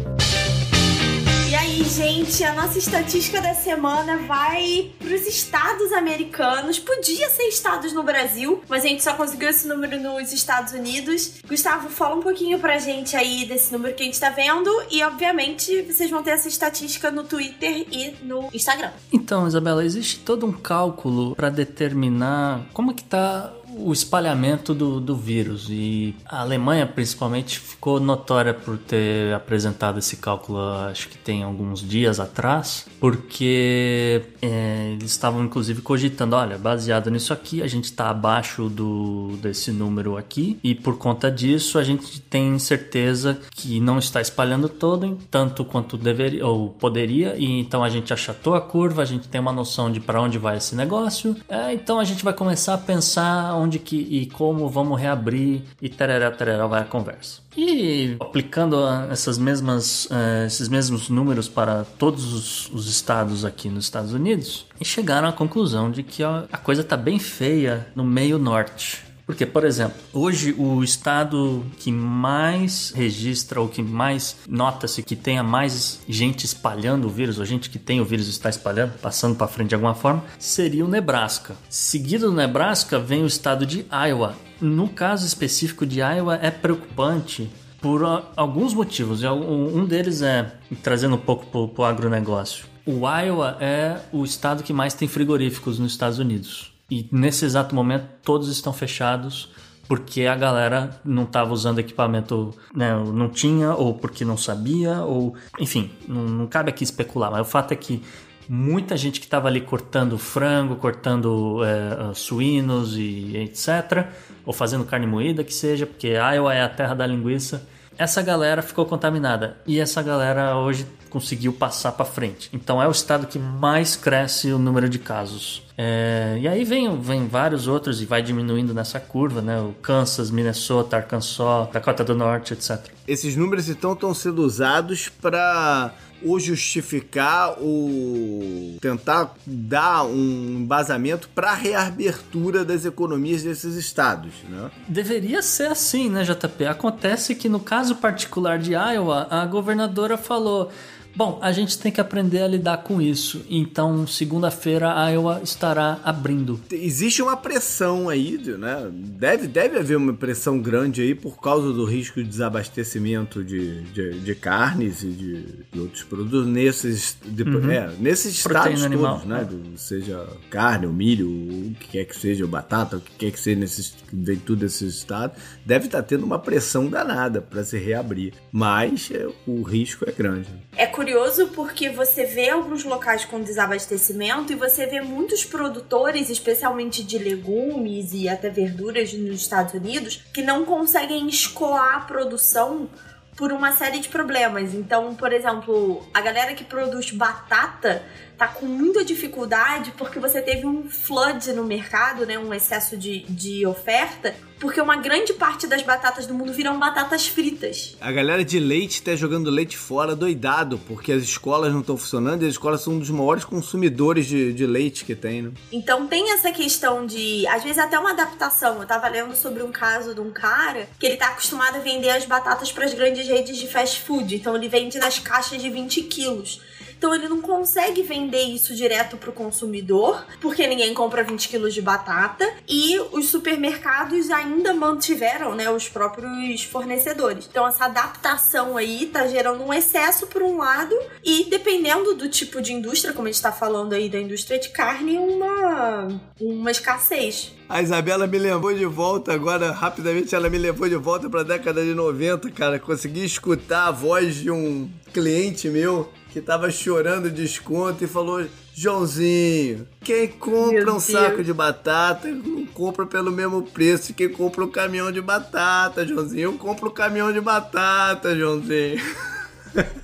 gente, a nossa estatística da semana vai para os estados americanos. Podia ser estados no Brasil, mas a gente só conseguiu esse número nos Estados Unidos. Gustavo, fala um pouquinho pra gente aí desse número que a gente tá vendo e, obviamente, vocês vão ter essa estatística no Twitter e no Instagram. Então, Isabela, existe todo um cálculo para determinar como que tá o espalhamento do, do vírus. E a Alemanha, principalmente, ficou notória por ter apresentado esse cálculo, acho que tem alguns dias atrás, porque é, eles estavam inclusive cogitando: olha, baseado nisso aqui, a gente está abaixo do, desse número aqui, e por conta disso, a gente tem certeza que não está espalhando todo, tanto quanto deveria ou poderia, e então a gente achatou a curva, a gente tem uma noção de para onde vai esse negócio, é, então a gente vai começar a pensar onde que e como vamos reabrir e tereré, tereré vai a conversa. E aplicando essas mesmas, uh, esses mesmos números para todos os, os, estados aqui nos Estados Unidos, chegaram à conclusão de que a coisa está bem feia no meio norte. Porque, por exemplo, hoje o estado que mais registra ou que mais nota-se que tenha mais gente espalhando o vírus, ou gente que tem o vírus está espalhando, passando para frente de alguma forma, seria o Nebraska. Seguido do Nebraska vem o estado de Iowa. No caso específico de Iowa é preocupante por alguns motivos. Um deles é trazendo um pouco para o agronegócio O Iowa é o estado que mais tem frigoríficos nos Estados Unidos. E nesse exato momento todos estão fechados porque a galera não estava usando equipamento, né, não tinha, ou porque não sabia, ou enfim, não, não cabe aqui especular, mas o fato é que muita gente que estava ali cortando frango, cortando é, suínos e etc., ou fazendo carne moída, que seja, porque Iowa é a terra da linguiça. Essa galera ficou contaminada e essa galera hoje conseguiu passar para frente. Então é o estado que mais cresce o número de casos. É, e aí vem, vem vários outros e vai diminuindo nessa curva, né? O Kansas, Minnesota, Arkansas, Dakota do Norte, etc. Esses números então estão sendo usados para ou justificar ou tentar dar um embasamento para a reabertura das economias desses estados, né? Deveria ser assim, né, JP? Acontece que no caso particular de Iowa, a governadora falou: Bom, a gente tem que aprender a lidar com isso. Então, segunda-feira, a Iowa estará abrindo. Existe uma pressão aí, né? Deve, deve haver uma pressão grande aí por causa do risco de desabastecimento de, de, de carnes e de, de, outros produtos nesses, de, uhum. é, nesses estados todos, animal, né? É. Seja carne, ou milho, o que quer que seja, batata, o que quer que seja, nesses, vem tudo desses estados. Deve estar tendo uma pressão danada para se reabrir. Mas é, o risco é grande. É curioso porque você vê alguns locais com desabastecimento e você vê muitos produtores, especialmente de legumes e até verduras nos Estados Unidos, que não conseguem escoar a produção por uma série de problemas. Então, por exemplo, a galera que produz batata tá com muita dificuldade porque você teve um flood no mercado, né? Um excesso de, de oferta, porque uma grande parte das batatas do mundo viram batatas fritas. A galera de leite tá jogando leite fora doidado, porque as escolas não estão funcionando e as escolas são um dos maiores consumidores de, de leite que tem, né? Então tem essa questão de, às vezes até uma adaptação. Eu tava lendo sobre um caso de um cara que ele tá acostumado a vender as batatas para as grandes redes de fast food. Então ele vende nas caixas de 20 quilos. Então ele não consegue vender isso direto para o consumidor, porque ninguém compra 20 quilos de batata. E os supermercados ainda mantiveram né, os próprios fornecedores. Então essa adaptação aí tá gerando um excesso por um lado, e dependendo do tipo de indústria, como a gente está falando aí da indústria de carne, uma, uma escassez. A Isabela me levou de volta agora, rapidamente ela me levou de volta para a década de 90, cara. Consegui escutar a voz de um cliente meu que tava chorando desconto e falou: Joãozinho, quem compra Meu um Deus. saco de batata não compra pelo mesmo preço quem compra um caminhão de batata, Joãozinho. Eu compro um caminhão de batata, Joãozinho.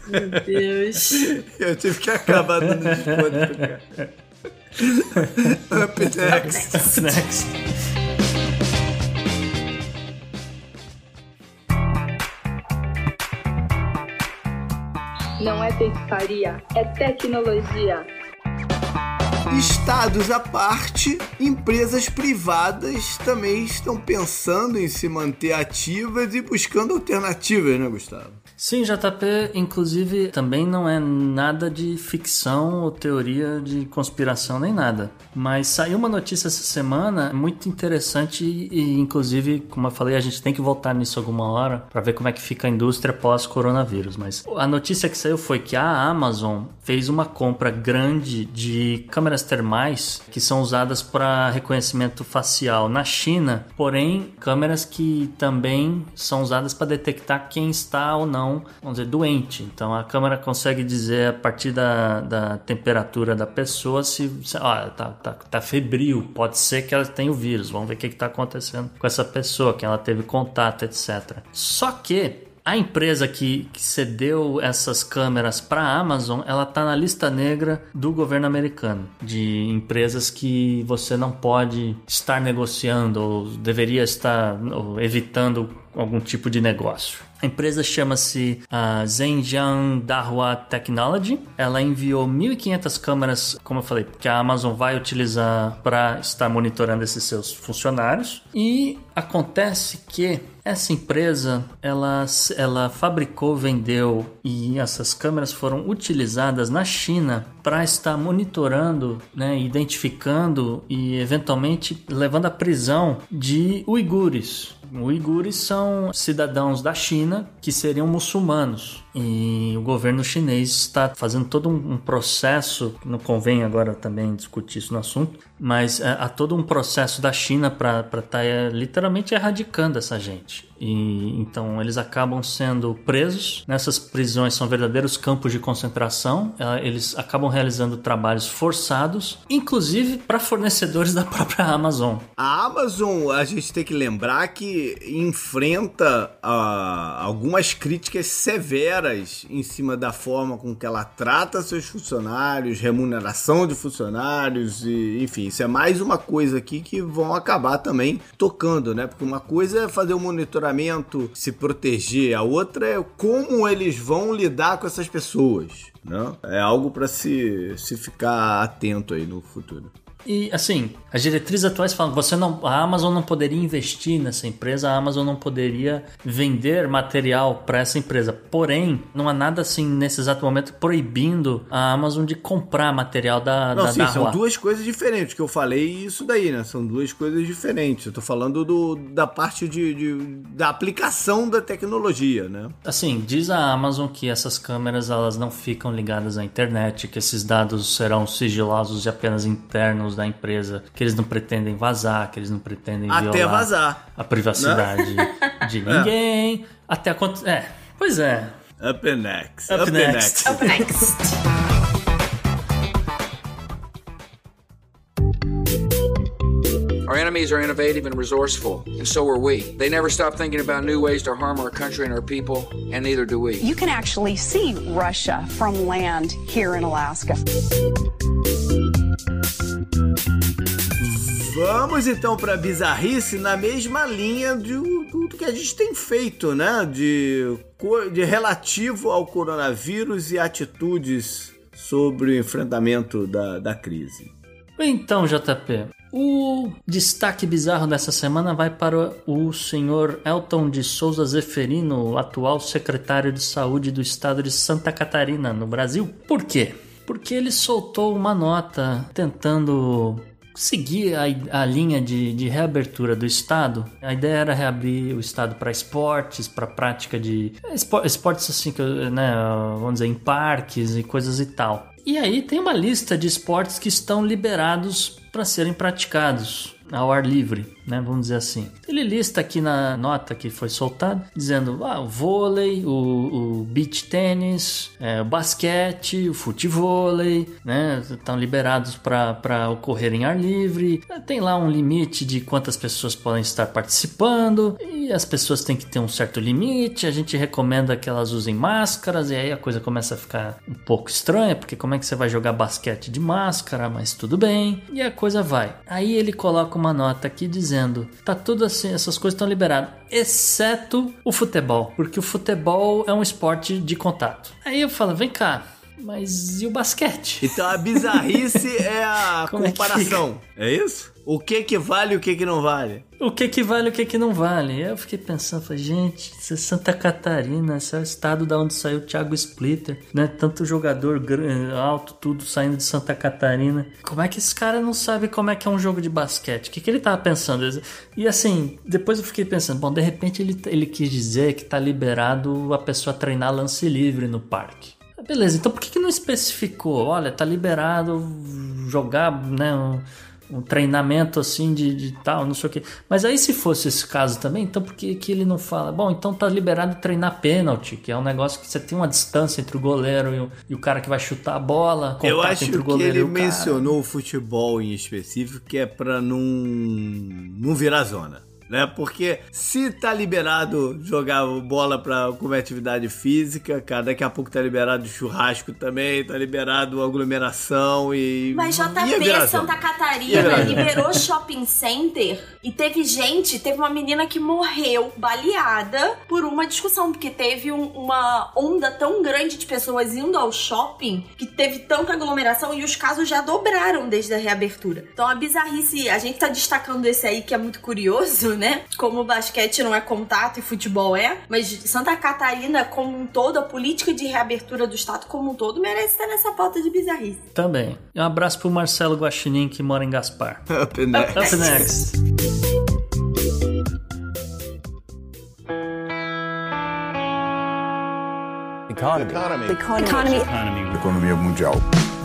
Meu Deus. Eu tive que acabar dando desconto, cara. Up next. Up next. Não é pescaria, é tecnologia. Estados à parte, empresas privadas também estão pensando em se manter ativas e buscando alternativas, né, Gustavo? Sim, JP, inclusive, também não é nada de ficção ou teoria de conspiração nem nada. Mas saiu uma notícia essa semana muito interessante e, inclusive, como eu falei, a gente tem que voltar nisso alguma hora para ver como é que fica a indústria pós-coronavírus. Mas a notícia que saiu foi que a Amazon fez uma compra grande de câmeras termais que são usadas para reconhecimento facial na China, porém, câmeras que também são usadas para detectar quem está ou não vamos dizer, doente. Então a câmera consegue dizer a partir da, da temperatura da pessoa se, se ah, tá, tá, tá febril, pode ser que ela tenha o vírus. Vamos ver o que está acontecendo com essa pessoa, que ela teve contato, etc. Só que a empresa que, que cedeu essas câmeras para a Amazon, ela está na lista negra do governo americano de empresas que você não pode estar negociando ou deveria estar ou evitando algum tipo de negócio. A empresa chama-se uh, Zhenjiang Dahua Technology. Ela enviou 1.500 câmeras, como eu falei, que a Amazon vai utilizar para estar monitorando esses seus funcionários. E acontece que essa empresa ela, ela fabricou, vendeu e essas câmeras foram utilizadas na China para estar monitorando, né, identificando e eventualmente levando à prisão de uigures. Uigures são cidadãos da China que que seriam muçulmanos. E o governo chinês está fazendo todo um processo, não convém agora também discutir isso no assunto, mas é, há todo um processo da China para estar tá, é, literalmente erradicando essa gente. E então eles acabam sendo presos. Nessas prisões são verdadeiros campos de concentração. É, eles acabam realizando trabalhos forçados, inclusive para fornecedores da própria Amazon. A Amazon, a gente tem que lembrar que enfrenta uh, algumas críticas severas em cima da forma com que ela trata seus funcionários, remuneração de funcionários e enfim, isso é mais uma coisa aqui que vão acabar também tocando, né? Porque uma coisa é fazer o monitoramento, se proteger, a outra é como eles vão lidar com essas pessoas. Né? É algo para se, se ficar atento aí no futuro. E assim, as diretrizes atuais falam você não, a Amazon não poderia investir nessa empresa, a Amazon não poderia vender material para essa empresa. Porém, não há nada assim nesse exato momento proibindo a Amazon de comprar material da Não, da, sim, da são duas coisas diferentes que eu falei isso daí, né? São duas coisas diferentes. Eu tô falando do, da parte de, de da aplicação da tecnologia, né? Assim, diz a Amazon que essas câmeras elas não ficam ligadas à internet, que esses dados serão sigilosos e apenas internos da empresa, que eles não pretendem vazar, que eles não pretendem Até violar vazar. a privacidade de ninguém. Até quanto. É, pois é. Up next. Up next. Up next. Our enemies are innovative and resourceful, and so are we. They never stop thinking about new ways to harm our country and our people, and neither do we. You can actually see Russia from land here in Alaska. Vamos então para bizarrice na mesma linha do, que a gente tem feito, né? De, de relativo ao coronavírus e atitudes sobre o enfrentamento da, da crise. Então, JP, o destaque bizarro dessa semana vai para o senhor Elton de Souza Zeferino, atual secretário de saúde do estado de Santa Catarina, no Brasil. Por quê? Porque ele soltou uma nota tentando seguir a, a linha de, de reabertura do estado. A ideia era reabrir o estado para esportes, para prática de espo- esportes assim, que, né, vamos dizer, em parques e coisas e tal. E aí tem uma lista de esportes que estão liberados para serem praticados ao ar livre, né? Vamos dizer assim. Ele lista aqui na nota que foi soltada, dizendo ah, o vôlei, o, o beach tênis, é, o basquete, o futevôlei, né? Estão liberados para ocorrer em ar livre. Tem lá um limite de quantas pessoas podem estar participando e as pessoas têm que ter um certo limite. A gente recomenda que elas usem máscaras e aí a coisa começa a ficar um pouco estranha, porque como é que você vai jogar basquete de máscara? Mas tudo bem. E a coisa vai. Aí ele coloca uma nota aqui dizendo: tá tudo assim, essas coisas estão liberadas, exceto o futebol, porque o futebol é um esporte de contato. Aí eu falo: vem cá. Mas e o basquete? Então a bizarrice é a Como é comparação. É, isso? O que que vale e o que que não vale? O que que vale e o que que não vale? Aí Eu fiquei pensando, falei, gente, isso é Santa Catarina, esse é o estado da onde saiu o Thiago Splitter, né? Tanto jogador alto, tudo saindo de Santa Catarina. Como é que esse cara não sabe como é que é um jogo de basquete? O que, que ele tava pensando? E assim, depois eu fiquei pensando, bom, de repente ele, ele quis dizer que tá liberado a pessoa treinar lance livre no parque. Beleza, então por que, que não especificou? Olha, tá liberado jogar, né? Um, um treinamento assim de, de tal, não sei o que. Mas aí se fosse esse caso também, então por que, que ele não fala? Bom, então tá liberado treinar pênalti, que é um negócio que você tem uma distância entre o goleiro e o, e o cara que vai chutar a bola, Eu acho entre o que goleiro ele e o cara. mencionou o futebol em específico, que é pra não, não virar zona. Né? Porque se tá liberado jogar bola pra, como atividade física, cara, daqui a pouco tá liberado churrasco também, tá liberado aglomeração e. Mas JP, Santa Catarina, liberou shopping center e teve gente, teve uma menina que morreu baleada por uma discussão, porque teve um- uma onda tão grande de pessoas indo ao shopping que teve tanta aglomeração e os casos já dobraram desde a reabertura. Então a bizarrice, a gente tá destacando esse aí que é muito curioso, né? Como o basquete não é contato e futebol é, mas Santa Catarina como um todo, a política de reabertura do estado como um todo merece estar nessa pauta de bizarrice. Também. Um abraço pro Marcelo Guaxinim, que mora em Gaspar. Up next. Up next. Economy. Economy. Economia mundial.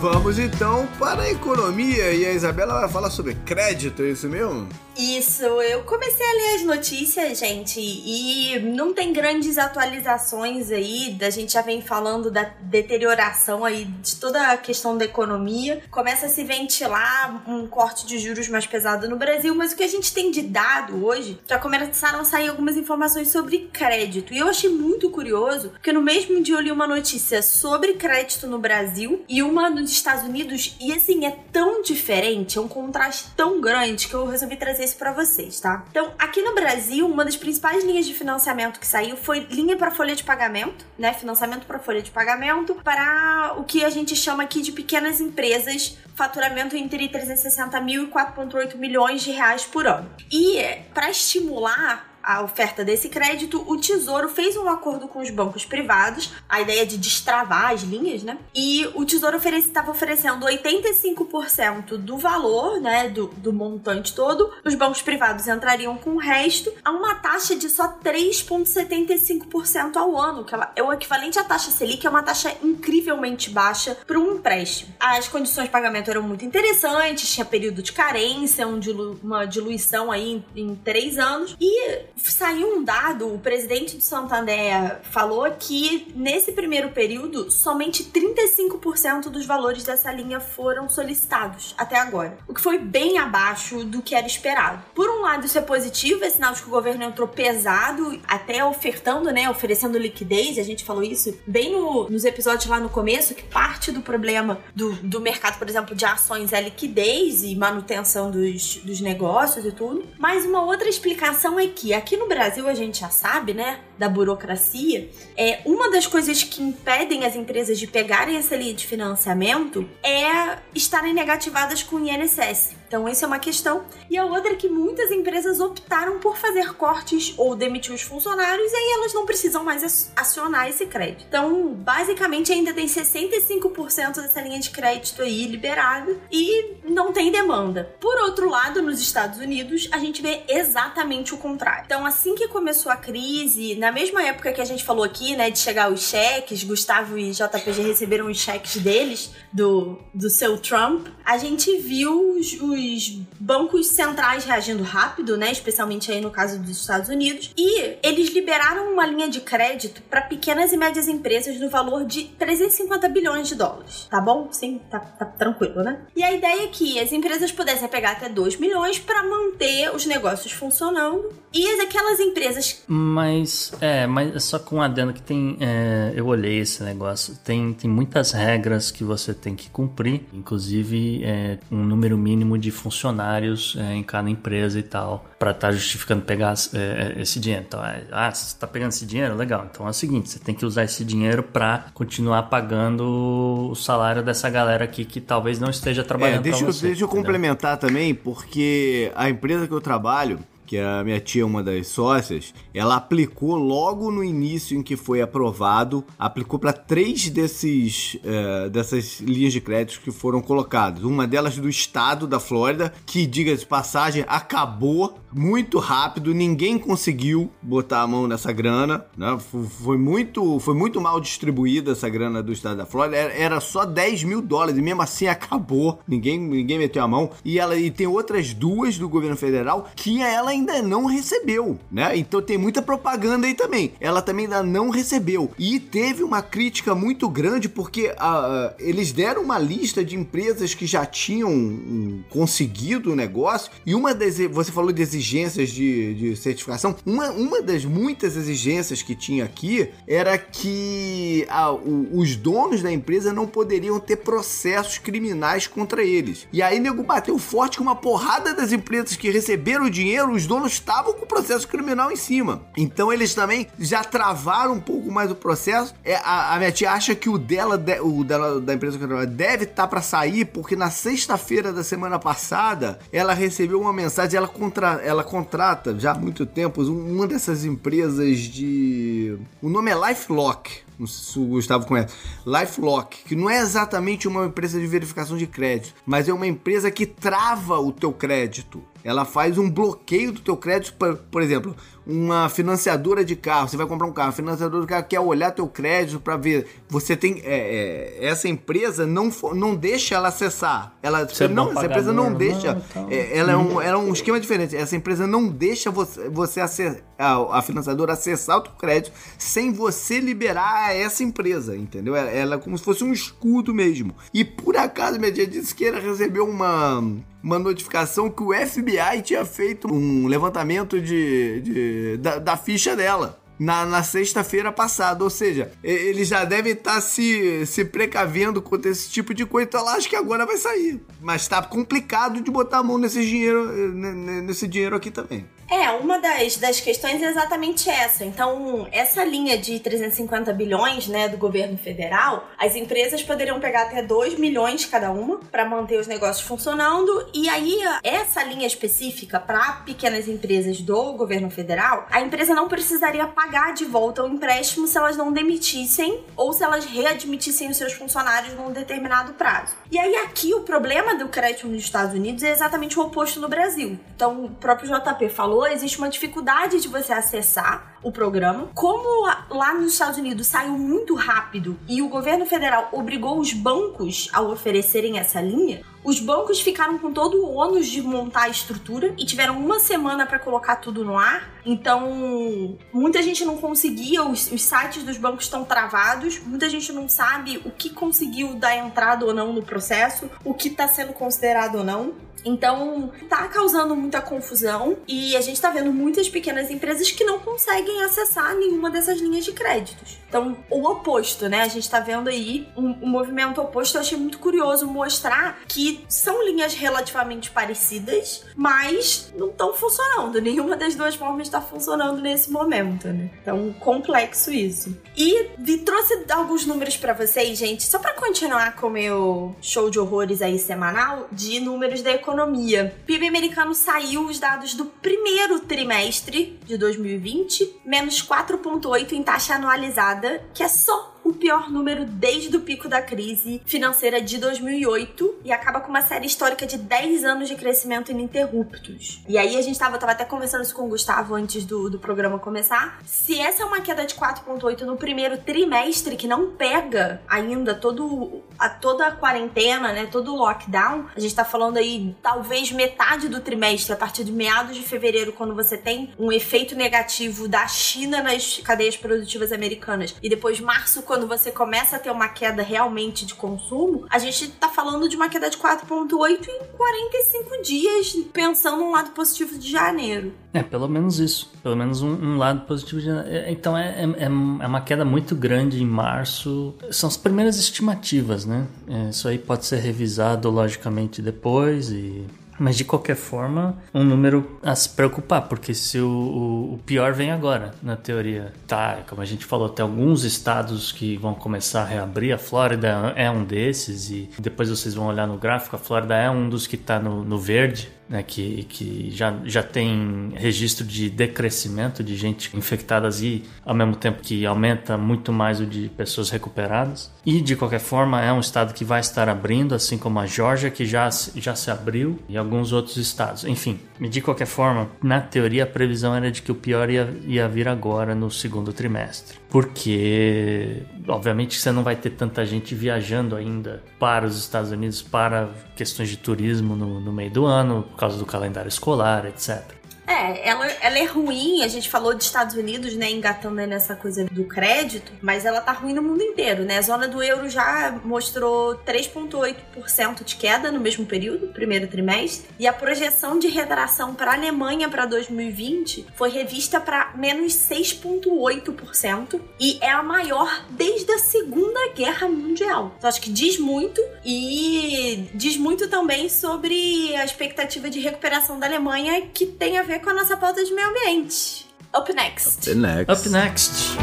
Vamos então para a economia e a Isabela vai falar sobre crédito, é isso mesmo? Isso, eu comecei a ler as notícias, gente, e não tem grandes atualizações aí. Da gente já vem falando da deterioração aí de toda a questão da economia. Começa a se ventilar um corte de juros mais pesado no Brasil, mas o que a gente tem de dado hoje, já começaram a sair algumas informações sobre crédito. E eu achei muito curioso, porque no mesmo dia eu li uma notícia sobre crédito no Brasil e uma nos Estados Unidos, e assim, é tão diferente, é um contraste tão grande que eu resolvi trazer isso para vocês, tá? Então, aqui no Brasil, uma das principais linhas de financiamento que saiu foi linha para folha de pagamento, né? Financiamento para folha de pagamento para o que a gente chama aqui de pequenas empresas, faturamento entre 360 mil e 4,8 milhões de reais por ano. E para estimular a oferta desse crédito, o Tesouro fez um acordo com os bancos privados, a ideia de destravar as linhas, né? E o Tesouro estava oferecendo 85% do valor, né, do, do montante todo, os bancos privados entrariam com o resto, a uma taxa de só 3,75% ao ano, que é o equivalente à taxa Selic, que é uma taxa incrivelmente baixa para um empréstimo. As condições de pagamento eram muito interessantes, tinha período de carência, um dilu uma diluição aí em, em três anos, e saiu um dado, o presidente do Santander falou que nesse primeiro período, somente 35% dos valores dessa linha foram solicitados até agora, o que foi bem abaixo do que era esperado. Por um lado, isso é positivo, é sinal de que o governo entrou pesado, até ofertando, né, oferecendo liquidez, a gente falou isso bem no, nos episódios lá no começo, que parte do problema do, do mercado, por exemplo, de ações é liquidez e manutenção dos, dos negócios e tudo. Mas uma outra explicação é que aqui no Brasil a gente já sabe, né, da burocracia, é uma das coisas que impedem as empresas de pegarem essa linha de financiamento é estarem negativadas com o INSS. Então, essa é uma questão. E a outra é que muitas empresas optaram por fazer cortes ou demitir os funcionários e aí elas não precisam mais acionar esse crédito. Então, basicamente, ainda tem 65% dessa linha de crédito aí liberada e não tem demanda. Por outro lado, nos Estados Unidos, a gente vê exatamente o contrário. Então, assim que começou a crise, na mesma época que a gente falou aqui, né, de chegar os cheques, Gustavo e JPG receberam os cheques deles, do, do seu Trump, a gente viu os, os bancos centrais reagindo rápido, né, especialmente aí no caso dos Estados Unidos, e eles liberaram uma linha de crédito para pequenas e médias empresas no valor de 350 bilhões de dólares, tá bom? Sim, tá, tá tranquilo, né? E a ideia é que as empresas pudessem pegar até 2 milhões para manter os negócios funcionando e aquelas empresas. Mas, é, mas só com um adendo que tem. É, eu olhei esse negócio. Tem, tem muitas regras que você tem que cumprir, inclusive é, um número mínimo de funcionários é, em cada empresa e tal, para estar tá justificando pegar é, esse dinheiro. Então, é, ah, você está pegando esse dinheiro? Legal. Então é o seguinte: você tem que usar esse dinheiro para continuar pagando o salário dessa galera aqui que talvez não esteja trabalhando. É, deixa, você, deixa eu complementar também, porque a empresa que eu trabalho que a minha tia, uma das sócias, ela aplicou logo no início em que foi aprovado, aplicou para três desses é, dessas linhas de crédito que foram colocadas. Uma delas do estado da Flórida, que, diga de passagem, acabou muito rápido, ninguém conseguiu botar a mão nessa grana, né? Foi muito, foi muito mal distribuída essa grana do estado da Flórida, era só 10 mil dólares, e mesmo assim acabou, ninguém, ninguém meteu a mão. E ela e tem outras duas do governo federal que ela ainda não recebeu, né? Então tem muita propaganda aí também. Ela também ainda não recebeu. E teve uma crítica muito grande porque uh, eles deram uma lista de empresas que já tinham um, conseguido o negócio. E uma das. Você falou de exigências de, de certificação. Uma, uma das muitas exigências que tinha aqui era que uh, o, os donos da empresa não poderiam ter processos criminais contra eles. E aí, nego bateu forte com uma porrada das empresas que receberam o dinheiro, os donos estavam com o processo criminal em cima. Então eles também já travaram um pouco mais o processo. É, a, a minha tia acha que o dela, de, o dela da empresa que eu deve estar tá para sair, porque na sexta-feira da semana passada ela recebeu uma mensagem. Ela, contra, ela contrata já há muito tempo uma dessas empresas de. O nome é Lifelock não sei se o Gustavo conhece, LifeLock, que não é exatamente uma empresa de verificação de crédito, mas é uma empresa que trava o teu crédito. Ela faz um bloqueio do teu crédito, por, por exemplo, uma financiadora de carro, você vai comprar um carro, a financiadora de carro quer olhar teu crédito para ver, você tem é, é, essa empresa não não deixa ela acessar, ela Você é não, essa empresa não pagador, deixa, não, então. é, ela é um, era um esquema diferente. Essa empresa não deixa você, você acessar, a, a financiadora acessar o teu crédito sem você liberar essa empresa, entendeu? Ela, ela é como se fosse um escudo mesmo. E por acaso, minha tia disse que ela recebeu uma uma notificação que o FBI tinha feito um levantamento de, de da, da ficha dela. Na, na sexta-feira passada, ou seja, eles já devem estar se, se precavendo contra esse tipo de coisa, então ela que agora vai sair. Mas tá complicado de botar a mão nesse dinheiro, eh, ne- ne- nesse dinheiro aqui também. É, uma das, das questões é exatamente essa. Então, essa linha de 350 bilhões, né, do governo federal, as empresas poderiam pegar até 2 milhões cada uma para manter os negócios funcionando. E aí, essa linha específica para pequenas empresas do governo federal, a empresa não precisaria pagar de volta o empréstimo se elas não demitissem ou se elas readmitissem os seus funcionários num determinado prazo. E aí, aqui, o problema do crédito nos Estados Unidos é exatamente o oposto no Brasil. Então, o próprio JP falou, existe uma dificuldade de você acessar o programa. Como lá nos Estados Unidos saiu muito rápido e o governo federal obrigou os bancos a oferecerem essa linha, os bancos ficaram com todo o ônus de montar a estrutura e tiveram uma semana para colocar tudo no ar. Então, muita gente não conseguia, os, os sites dos bancos estão travados, muita gente não sabe o que conseguiu dar entrada ou não no processo, o que está sendo considerado ou não. Então, tá causando muita confusão e a gente tá vendo muitas pequenas empresas que não conseguem acessar nenhuma dessas linhas de créditos. Então, o oposto, né? A gente tá vendo aí um, um movimento oposto. Eu achei muito curioso mostrar que são linhas relativamente parecidas, mas não estão funcionando. Nenhuma das duas formas está funcionando nesse momento, né? Então, complexo isso. E vi, trouxe alguns números pra vocês, gente, só pra continuar com o meu show de horrores aí semanal de números da economia. PIB americano saiu os dados do primeiro trimestre de 2020, menos 4,8 em taxa anualizada, que é só o pior número desde o pico da crise financeira de 2008 e acaba com uma série histórica de 10 anos de crescimento ininterruptos. E aí a gente tava, tava até conversando isso com o Gustavo antes do, do programa começar. Se essa é uma queda de 4,8 no primeiro trimestre, que não pega ainda todo, a, toda a quarentena, né, todo o lockdown, a gente tá falando aí talvez metade do trimestre, a partir de meados de fevereiro, quando você tem um efeito negativo da China nas cadeias produtivas americanas, e depois março, quando você começa a ter uma queda realmente de consumo, a gente tá falando de uma queda de 4,8 em 45 dias, pensando no lado positivo de janeiro. É, pelo menos isso. Pelo menos um, um lado positivo. De... é, Então é, é, é uma queda muito grande em março. São as primeiras estimativas, né? É, Isso aí pode ser revisado logicamente depois e. Mas de qualquer forma, um número a se preocupar, porque se o, o, o pior vem agora, na teoria. Tá, como a gente falou, tem alguns estados que vão começar a reabrir, a Flórida é um desses, e depois vocês vão olhar no gráfico, a Flórida é um dos que está no, no verde, né, que, que já, já tem registro de decrescimento de gente infectadas e ao mesmo tempo que aumenta muito mais o de pessoas recuperadas. E de qualquer forma é um estado que vai estar abrindo, assim como a Geórgia que já, já se abriu e alguns outros estados. Enfim, de qualquer forma, na teoria a previsão era de que o pior ia, ia vir agora no segundo trimestre. Porque, obviamente, você não vai ter tanta gente viajando ainda para os Estados Unidos para questões de turismo no, no meio do ano, por causa do calendário escolar, etc. É, ela, ela é ruim, a gente falou dos Estados Unidos, né, engatando nessa coisa do crédito, mas ela tá ruim no mundo inteiro, né? A zona do euro já mostrou 3,8% de queda no mesmo período, primeiro trimestre, e a projeção de retração para a Alemanha para 2020 foi revista para menos 6,8% e é a maior desde a Segunda Guerra Mundial. Então acho que diz muito e diz muito também sobre a expectativa de recuperação da Alemanha que tem a ver com a nossa pauta de meio ambiente. Up next. The next. Up next.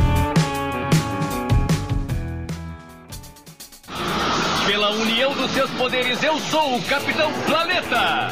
Pela união dos seus poderes, eu sou o Capitão Planeta!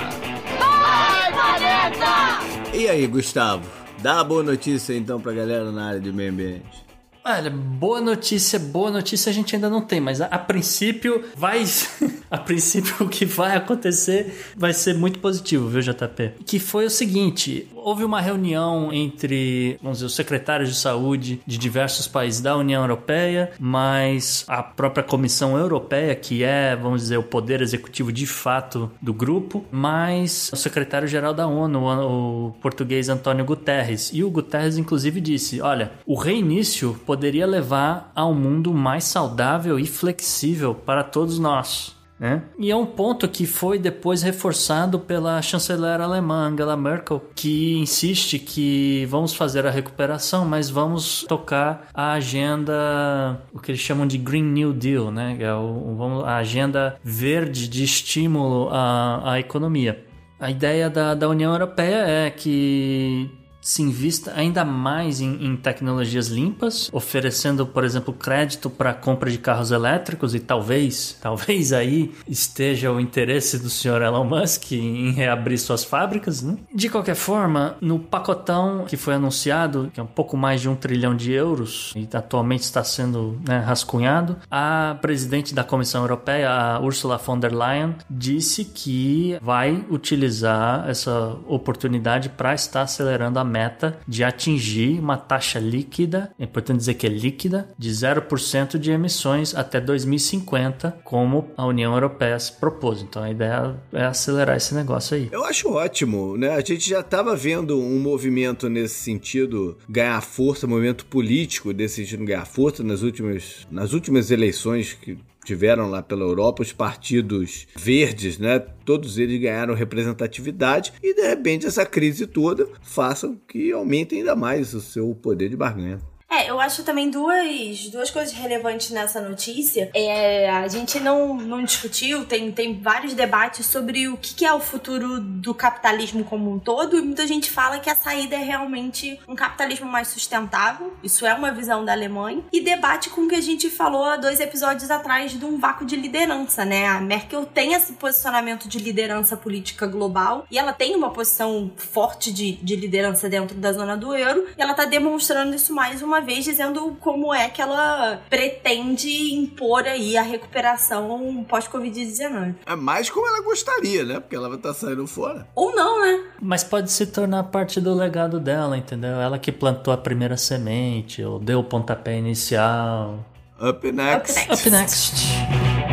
E aí, Gustavo? Dá a boa notícia então pra galera na área de meio ambiente. Olha, boa notícia, boa notícia a gente ainda não tem, mas a, a princípio vai, a princípio o que vai acontecer vai ser muito positivo, viu, JP? Que foi o seguinte: houve uma reunião entre, vamos dizer, os secretários de saúde de diversos países da União Europeia, mas a própria Comissão Europeia, que é, vamos dizer, o poder executivo de fato do grupo, mas o secretário-geral da ONU, o português Antônio Guterres. E o Guterres, inclusive, disse: olha, o reinício poderia levar a um mundo mais saudável e flexível para todos nós. Né? E é um ponto que foi depois reforçado pela chanceler alemã Angela Merkel, que insiste que vamos fazer a recuperação, mas vamos tocar a agenda, o que eles chamam de Green New Deal, né? É o, a agenda verde de estímulo à, à economia. A ideia da, da União Europeia é que se invista ainda mais em, em, tecnologias limpas, oferecendo, por exemplo, crédito para compra de carros elétricos e talvez, talvez aí esteja o interesse do senhor Elon Musk em reabrir suas fábricas. Né? De qualquer forma, no pacotão que foi anunciado, que é um pouco mais de um trilhão de euros e atualmente está sendo né, rascunhado, a presidente da Comissão Europeia, a Ursula von der Leyen, disse que vai utilizar essa oportunidade para estar acelerando a meta de atingir uma taxa líquida, é importante dizer que é líquida, de 0% de emissões até 2050, como a União Europeia se propôs. Então a ideia é acelerar esse negócio aí. Eu acho ótimo, né? A gente já estava vendo um movimento nesse sentido ganhar força, movimento político desse sentido ganhar força nas últimas, nas últimas eleições que tiveram lá pela Europa, os partidos verdes, né? Todos eles ganharam representatividade e de repente essa crise toda faça que aumente ainda mais o seu poder de barganha. É, eu acho também duas, duas coisas relevantes nessa notícia. É, a gente não, não discutiu, tem, tem vários debates sobre o que, que é o futuro do capitalismo como um todo, e muita gente fala que a saída é realmente um capitalismo mais sustentável. Isso é uma visão da Alemanha. E debate com o que a gente falou há dois episódios atrás de um vácuo de liderança, né? A Merkel tem esse posicionamento de liderança política global e ela tem uma posição forte de, de liderança dentro da zona do euro, e ela tá demonstrando isso mais uma vez dizendo como é que ela pretende impor aí a recuperação pós-Covid-19. É mais como ela gostaria, né? Porque ela vai estar tá saindo fora. Ou não, né? Mas pode se tornar parte do legado dela, entendeu? Ela que plantou a primeira semente, ou deu o pontapé inicial. Up next. Up next. Up next.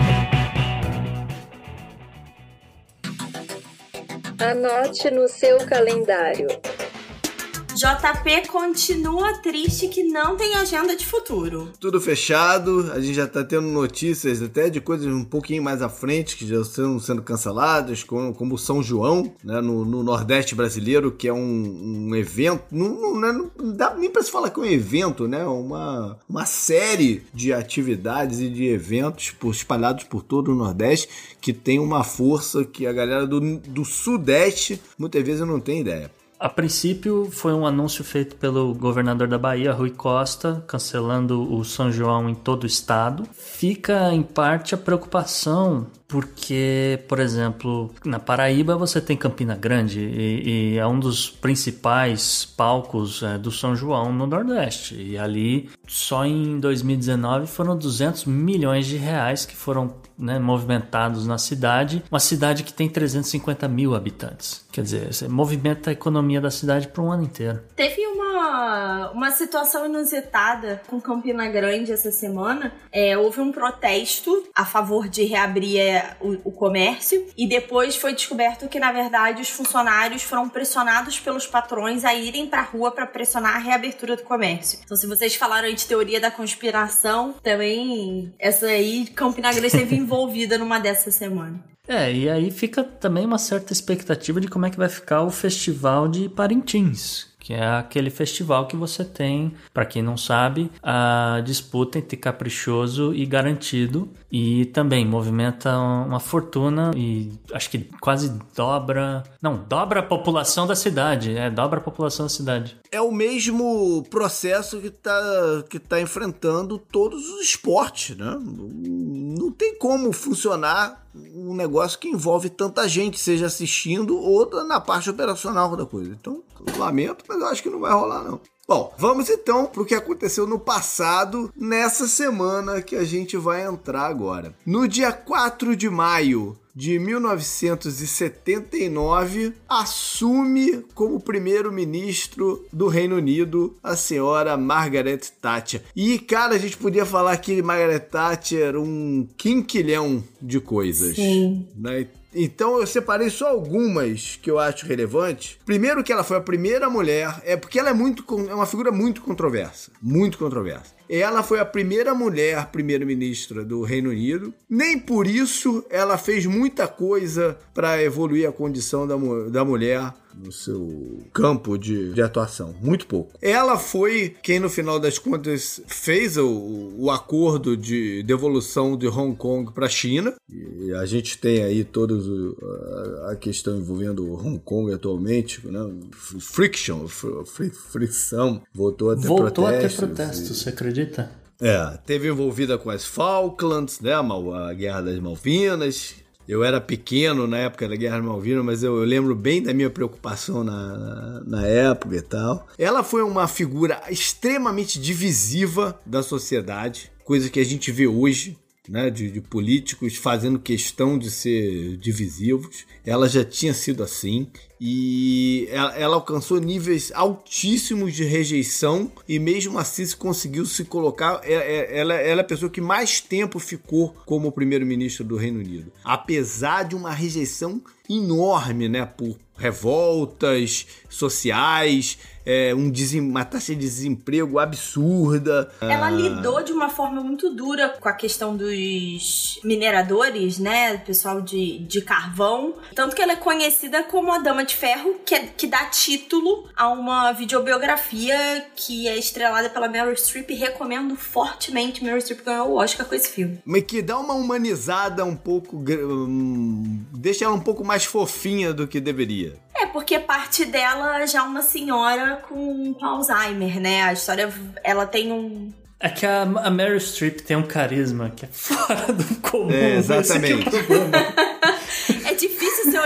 Anote no seu calendário. JP continua triste que não tem agenda de futuro. Tudo fechado, a gente já tá tendo notícias até de coisas um pouquinho mais à frente que já estão sendo canceladas, como, como São João, né, no, no, Nordeste brasileiro, que é um, um evento, não, não, não, dá nem pra se falar que é um evento, né, uma, uma série de atividades e de eventos por, espalhados por todo o Nordeste que tem uma força que a galera do, do Sudeste muitas vezes não tem ideia. A princípio, foi um anúncio feito pelo governador da Bahia, Rui Costa, cancelando o São João em todo o estado. Fica, em parte, a preocupação, porque, por exemplo, na Paraíba você tem Campina Grande e, e é um dos principais palcos é, do São João no Nordeste. E ali, só em 2019, foram 200 milhões de reais que foram né, movimentados na cidade. Uma cidade que tem 350 mil habitantes. Quer dizer, você movimenta a economia da cidade por um ano inteiro. Teve uma, uma situação inusitada com Campina Grande essa semana. É, houve um protesto a favor de reabrir é, o, o comércio e depois foi descoberto que, na verdade, os funcionários foram pressionados pelos patrões a irem pra rua para pressionar a reabertura do comércio. Então, se vocês falaram aí de teoria da conspiração, também essa aí, Campina Grande esteve envolvida numa dessa semana. É, e aí fica também uma certa expectativa de como é que vai ficar o festival de Parintins, que é aquele festival que você tem, para quem não sabe, a disputa entre caprichoso e garantido e também movimenta uma fortuna e acho que quase dobra, não, dobra a população da cidade, é, dobra a população da cidade. É o mesmo processo que está que tá enfrentando todos os esportes, né? Não tem como funcionar um negócio que envolve tanta gente, seja assistindo ou na parte operacional da coisa. Então, lamento, mas eu acho que não vai rolar, não. Bom, vamos então para o que aconteceu no passado, nessa semana que a gente vai entrar agora. No dia 4 de maio de 1979, assume como primeiro-ministro do Reino Unido a senhora Margaret Thatcher. E, cara, a gente podia falar que Margaret Thatcher um quinquilhão de coisas. Sim. Né? Então eu separei só algumas que eu acho relevantes. Primeiro que ela foi a primeira mulher, é porque ela é muito é uma figura muito controversa, muito controversa. Ela foi a primeira mulher primeira-ministra do Reino Unido. Nem por isso ela fez muita coisa para evoluir a condição da, da mulher no seu campo de, de, atuação. Muito pouco. Ela foi quem, no final das contas, fez o, o acordo de devolução de Hong Kong para a China. E a gente tem aí toda a questão envolvendo Hong Kong atualmente, né? Friction, fr frição. Voltou a ter Voltou protestos. a ter protestos, e... você acredita? É, teve envolvida com as Falklands, né, a Guerra das Malvinas, eu era pequeno na época da Guerra Malvina, mas eu, eu lembro bem da minha preocupação na, na, na, época e tal. Ela foi uma figura extremamente divisiva da sociedade, coisa que a gente vê hoje né, de, de, políticos fazendo questão de ser divisivos. Ela já tinha sido assim e ela, ela, alcançou níveis altíssimos de rejeição e mesmo assim se conseguiu se colocar. Ela, é, é, ela, ela é a pessoa que mais tempo ficou como primeiro-ministro do Reino Unido, apesar de uma rejeição enorme, né, por revoltas sociais é, um uma taxa de desemprego absurda. Ela ah. lidou de uma forma muito dura com a questão dos mineradores, né? Pessoal de, de carvão. Tanto que ela é conhecida como a Dama de Ferro, que, é, que dá título a uma videobiografia que é estrelada pela Meryl Streep. Recomendo fortemente. Meryl Streep ganhou o Oscar com esse filme. Mas que dá uma humanizada um pouco. Um, deixa ela um pouco mais fofinha do que deveria. É, porque parte dela já é uma senhora com, com Alzheimer, né? A história, ela tem um... É que a, a Meryl Streep tem um carisma que é fora do comum. É, exatamente. é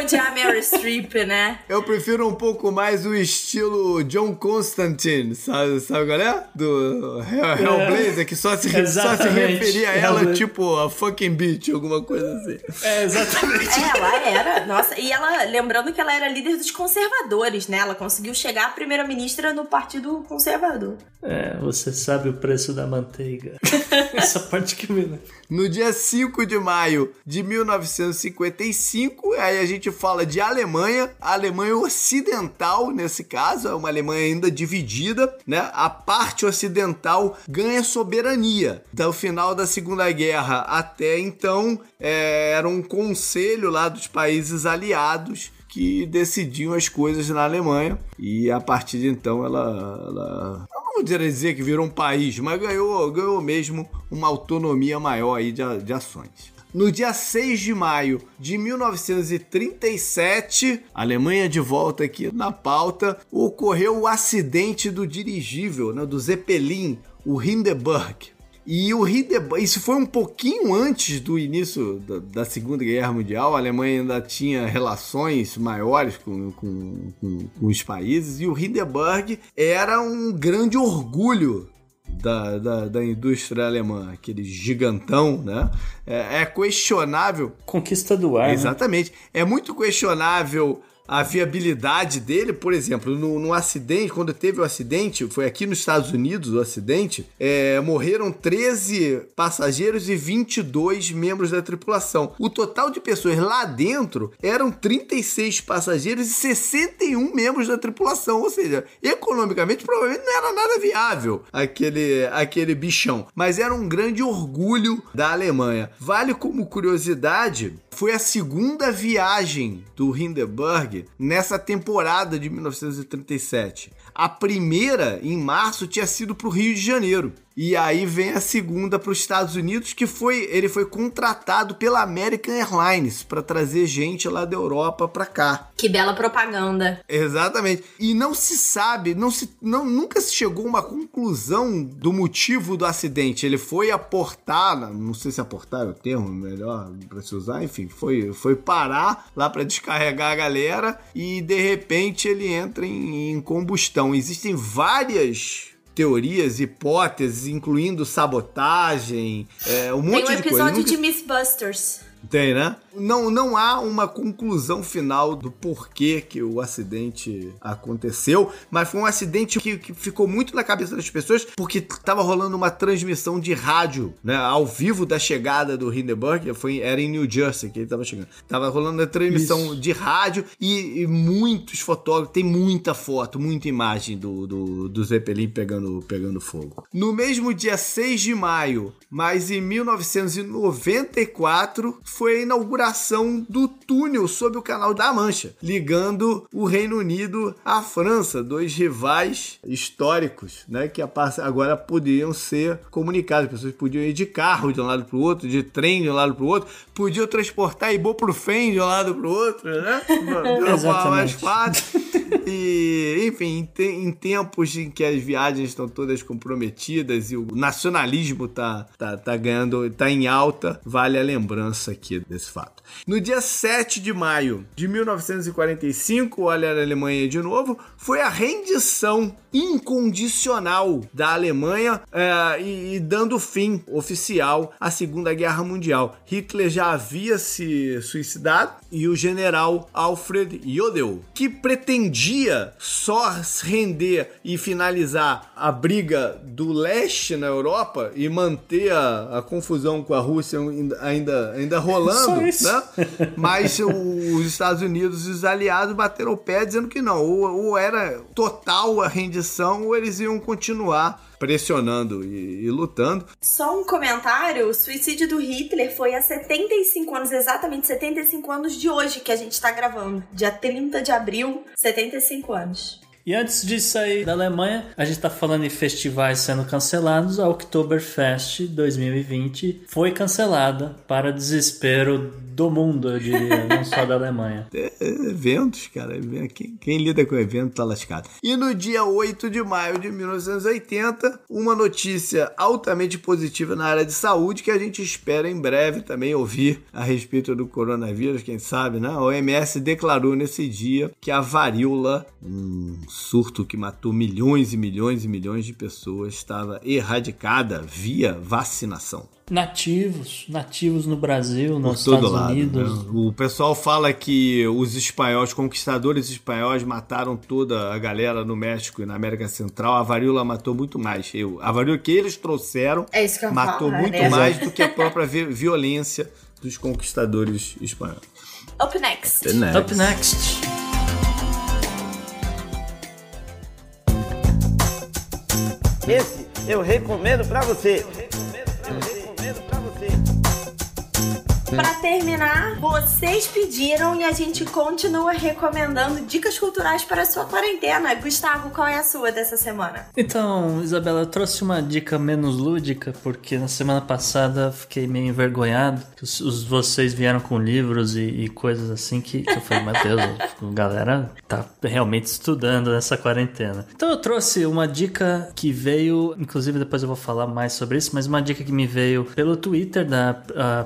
você odiar a Meryl Streep, né? Eu prefiro um pouco mais o estilo John Constantine, sabe, sabe qual é? Do Hellblazer, que só se, só se referia a ela Hellblazer. tipo a fucking bitch, alguma coisa assim. É, exatamente. É, ela era, nossa, e ela, lembrando que ela era líder dos conservadores, né? Ela conseguiu chegar a primeira-ministra no Partido Conservador. É, você sabe o preço da manteiga. Essa parte que me No dia 5 de maio de 1955, aí a gente fala de Alemanha, a Alemanha ocidental nesse caso, é uma Alemanha ainda dividida, né? A parte ocidental ganha soberania. Do final da Segunda Guerra até então, é, era um conselho lá dos países aliados que decidiam as coisas na Alemanha e a partir de então ela, ela não vou dizer que virou um país, mas ganhou, ganhou mesmo uma autonomia maior aí de, de ações. No dia 6 de maio de 1937, Alemanha de volta aqui na pauta, ocorreu o acidente do dirigível, né, do Zeppelin, o Hindenburg. E o Hindenburg, isso foi um pouquinho antes do início da, da, Segunda Guerra Mundial, a Alemanha ainda tinha relações maiores com, com, com, com os países, e o Hindenburg era um grande orgulho da, da, da, indústria alemã, aquele gigantão, né? É, é questionável. Conquista do ar. Né? Exatamente. Né? É muito questionável a viabilidade dele, por exemplo, no, no, acidente, quando teve o acidente, foi aqui nos Estados Unidos o acidente, é, morreram 13 passageiros e 22 membros da tripulação. O total de pessoas lá dentro eram 36 passageiros e 61 membros da tripulação, ou seja, economicamente provavelmente não era nada viável aquele, aquele bichão, mas era um grande orgulho da Alemanha. Vale como curiosidade foi a segunda viagem do Hindenburg nessa temporada de 1937. A primeira, em março, tinha sido para o Rio de Janeiro. E aí vem a segunda para os Estados Unidos, que foi ele foi contratado pela American Airlines para trazer gente lá da Europa para cá. Que bela propaganda. Exatamente. E não se sabe, não se, não, nunca se chegou a uma conclusão do motivo do acidente. Ele foi aportar, não sei se aportar é o termo melhor para se usar, enfim, foi, foi parar lá para descarregar a galera e de repente ele entra em, em combustão questão. Existem várias teorias, hipóteses, incluindo sabotagem, é, um monte Tem um de coisa. episódio Nunca- de Mythbusters. Tem, né? Não, não há uma conclusão final do porquê que o acidente aconteceu, mas foi um acidente que, que ficou muito na cabeça das pessoas porque estava rolando uma transmissão de rádio, né, ao vivo da chegada do Hindenburg, foi, era em New Jersey que ele estava chegando. Tava rolando uma transmissão de rádio e, e muitos fotógrafos, tem muita foto, muita imagem do, do, do Zeppelin pegando, pegando fogo. No mesmo dia 6 de maio, mas em 1994, foi a inauguração do túnel sob o Canal da Mancha, ligando o Reino Unido à França, dois rivais históricos, né, que agora poderiam ser comunicados. As pessoas podiam ir de carro de um lado para o outro, de trem de um lado para o outro, podiam transportar ibuprofeno de um lado para o outro, né? De uma mais fácil. E, enfim, em, em tempos em que as viagens estão todas comprometidas e o nacionalismo tá, tá, tá ganhando, tá em alta, vale a lembrança aqui desse fato. No dia 7 de maio de 1945, olha a Alemanha de novo, foi a rendição incondicional da Alemanha eh, e, e dando fim oficial à Segunda Guerra Mundial. Hitler já havia se suicidado e o general Alfred Jodl, que pretendia só render e finalizar a briga do leste na Europa e manter a, a confusão com a Rússia ainda, ainda, rolando, né? Mas o- os Estados Unidos e os aliados bateram o pé dizendo que não, ou, ou era total a rendição ou eles iam continuar pressionando e, e lutando. Só um comentário: o suicídio do Hitler foi há 75 anos, exatamente 75 anos de hoje que a gente tá gravando. Dia 30 de abril, 75 anos. E antes de sair da Alemanha, a gente tá falando em festivais sendo cancelados. A Oktoberfest 2020 foi cancelada para desespero do mundo, eu diria, não só da Alemanha. É, eventos, cara. even- Quem, quem lida com evento tá lascado. E no dia 8 de maio de 1980, uma notícia altamente positiva na área de saúde que a gente espera em breve também ouvir a respeito do coronavírus, quem sabe, né? A OMS declarou nesse dia que a varíola, um surto que matou milhões e milhões e milhões de pessoas, estava erradicada via vacinação. Nativos, nativos no Brasil, nos Por todo Estados lado. Unidos. né? O pessoal fala que os espanhóis, conquistadores espanhóis, mataram toda a galera no México e na América Central. A varíola matou muito mais. Eu, a varíola que eles trouxeram É isso que eu matou falo, muito né? mais do que a própria vi- violência dos conquistadores espanhóis. Up next. Up next. Esse eu recomendo pra você. Eu recomendo pra você. Pra terminar, vocês pediram e a gente continua recomendando dicas culturais para a sua quarentena. Gustavo, qual é a sua dessa semana? Então, Isabela, eu trouxe uma dica menos lúdica, porque na semana passada eu fiquei meio envergonhado. que Os, os- vocês vieram com livros e, e coisas assim que, que eu falei, meu Deus, a galera tá realmente estudando nessa quarentena. Então eu trouxe uma dica que veio, inclusive depois eu vou falar mais sobre isso, mas uma dica que me veio pelo Twitter da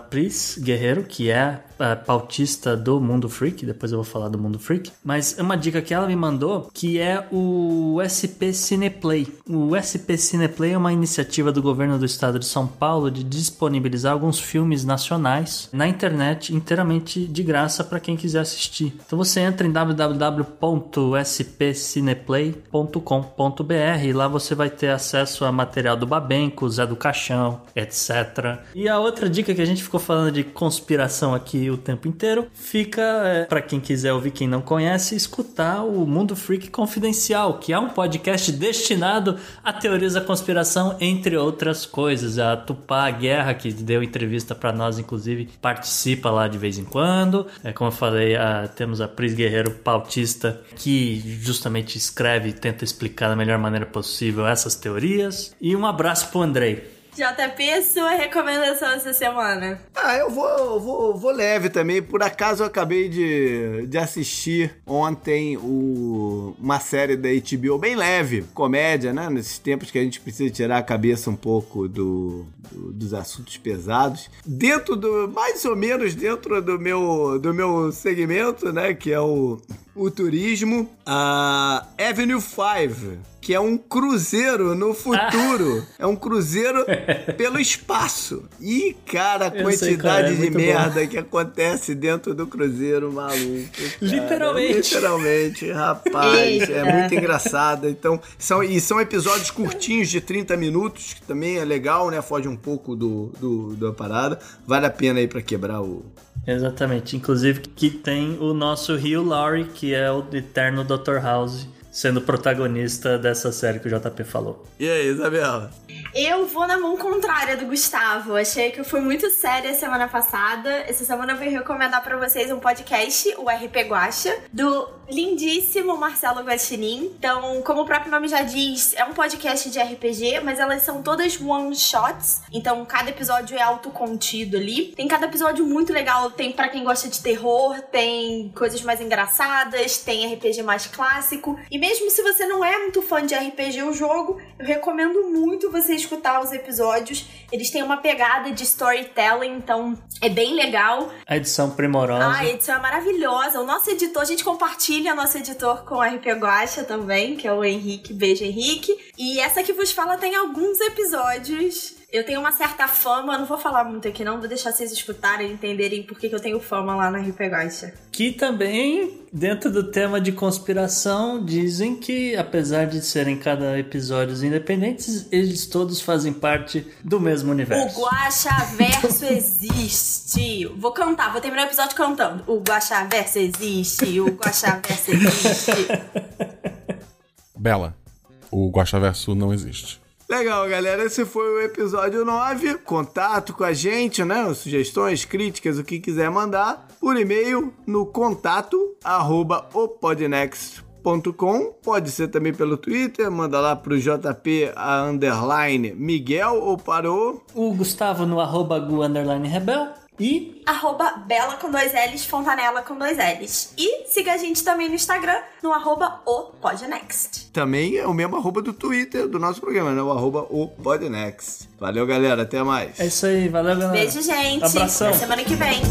Pris Guerreiro, que é pautista do Mundo Freak, depois eu vou falar do Mundo Freak, mas é uma dica que ela me mandou que é o SP Cineplay. O SP Cineplay é uma iniciativa do governo do estado de São Paulo de disponibilizar alguns filmes nacionais na internet inteiramente de graça para quem quiser assistir. Então você entra em www.spcineplay.com.br e lá você vai ter acesso a material do Babenco, Zé do Caixão, etc. E a outra dica que a gente ficou falando de conspiração aqui o tempo inteiro fica é, para quem quiser ouvir, quem não conhece, escutar o Mundo Freak Confidencial, que é um podcast destinado a teorias da conspiração, entre outras coisas. A Tupá Guerra, que deu entrevista para nós, inclusive, participa lá de vez em quando. É, como eu falei, a- temos a Pris Guerreiro Pautista, que justamente escreve e tenta explicar da melhor maneira possível essas teorias. E um abraço pro Andrei. JP, sua recomendação essa semana? Ah, eu vou, vou, vou leve também. Por acaso eu acabei de, de assistir ontem o, uma série da HBO bem leve, comédia, né? Nesses tempos que a gente precisa tirar a cabeça um pouco do, do, dos assuntos pesados. Dentro do, mais ou menos dentro do meu, do meu segmento, né? Que é o, o turismo. A Avenue 5 que é um cruzeiro no futuro. Ah. É um cruzeiro pelo espaço. E, cara, a quantidade é, é de merda bom. que acontece dentro do cruzeiro, maluco. Cara. Literalmente. Literalmente, rapaz. é muito engraçado. Então, são, e são episódios curtinhos de 30 minutos, que também é legal, né? Foge um pouco do, do da parada. Vale a pena aí para quebrar o, Exatamente. Inclusive que tem o nosso Hugh Laurie, que é o eterno Dr. House sendo protagonista dessa série que o JP falou. E aí, Isabela? Eu vou na mão contrária do Gustavo. Achei que eu fui muito séria semana passada. Essa semana eu vou recomendar para vocês um podcast, o RP Guacha, do lindíssimo Marcelo Guaxinim. Então, como o próprio nome já diz, é um podcast de RPG, mas elas são todas one shots. Então, cada episódio é autocontido ali. Tem cada episódio muito legal. Tem para quem gosta de terror, tem coisas mais engraçadas, tem RPG mais clássico. E mesmo se você não é muito fã de RPG ou jogo, eu recomendo muito você escutar os episódios. Eles têm uma pegada de storytelling, então é bem legal. A edição primorosa. Ah, a edição é maravilhosa. O nosso editor, a gente compartilha nosso editor com a RP Guacha também, que é o Henrique. Beijo, Henrique. E essa que vos fala tem alguns episódios eu tenho uma certa fama, não vou falar muito aqui não, vou deixar vocês escutarem e entenderem por que, eu tenho fama lá na RP Gacha. Que também, dentro do tema de conspiração, dizem que, apesar de serem cada episódios independentes, eles todos fazem parte do mesmo universo. O Guacha Verso existe. Vou cantar, vou terminar o episódio cantando. O Guacha Verso existe, o Guacha Verso existe. Bela, o Guacha Verso não existe. Legal, galera. Esse foi o episódio 9. Contato com a gente, né? Sugestões, críticas, o que quiser mandar, por e-mail no contato arroba opodnext.com. Pode ser também pelo Twitter, manda lá pro JP a underline Miguel ou para o... O Gustavo no arroba gu underline rebel. E arroba Bela com dois L's, Fontanela com dois L's. E siga a gente também no Instagram, no arroba o Podnext. Também é o mesmo arroba do Twitter do nosso programa, né? O arroba o Podnext. Valeu, galera. Até mais. É isso aí. Valeu, galera. Beijo, gente. Abração. Até semana que vem.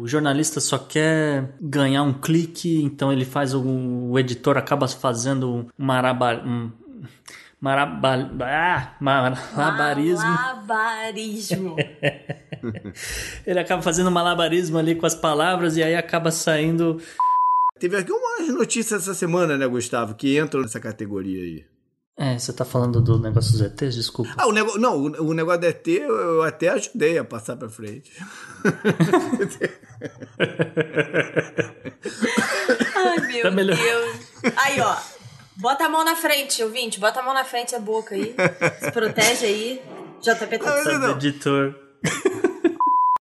O jornalista só quer ganhar um clique, então ele faz o, o editor acaba fazendo um maraba, um maraba, ah, malabarismo. Malabarismo. ele acaba fazendo malabarismo ali com as palavras e aí acaba saindo. Teve aqui umas notícias essa semana, né, Gustavo, que entram nessa categoria aí. É, você tá falando do negócio dos ETs? Desculpa. Ah, o negócio. Não, o, o negócio do ET eu, eu até ajudei a passar pra frente. Ai, meu tá Deus. Aí, ó. Bota a mão na frente, ouvinte. Bota a mão na frente, a boca aí. Se protege aí. JP tá editor.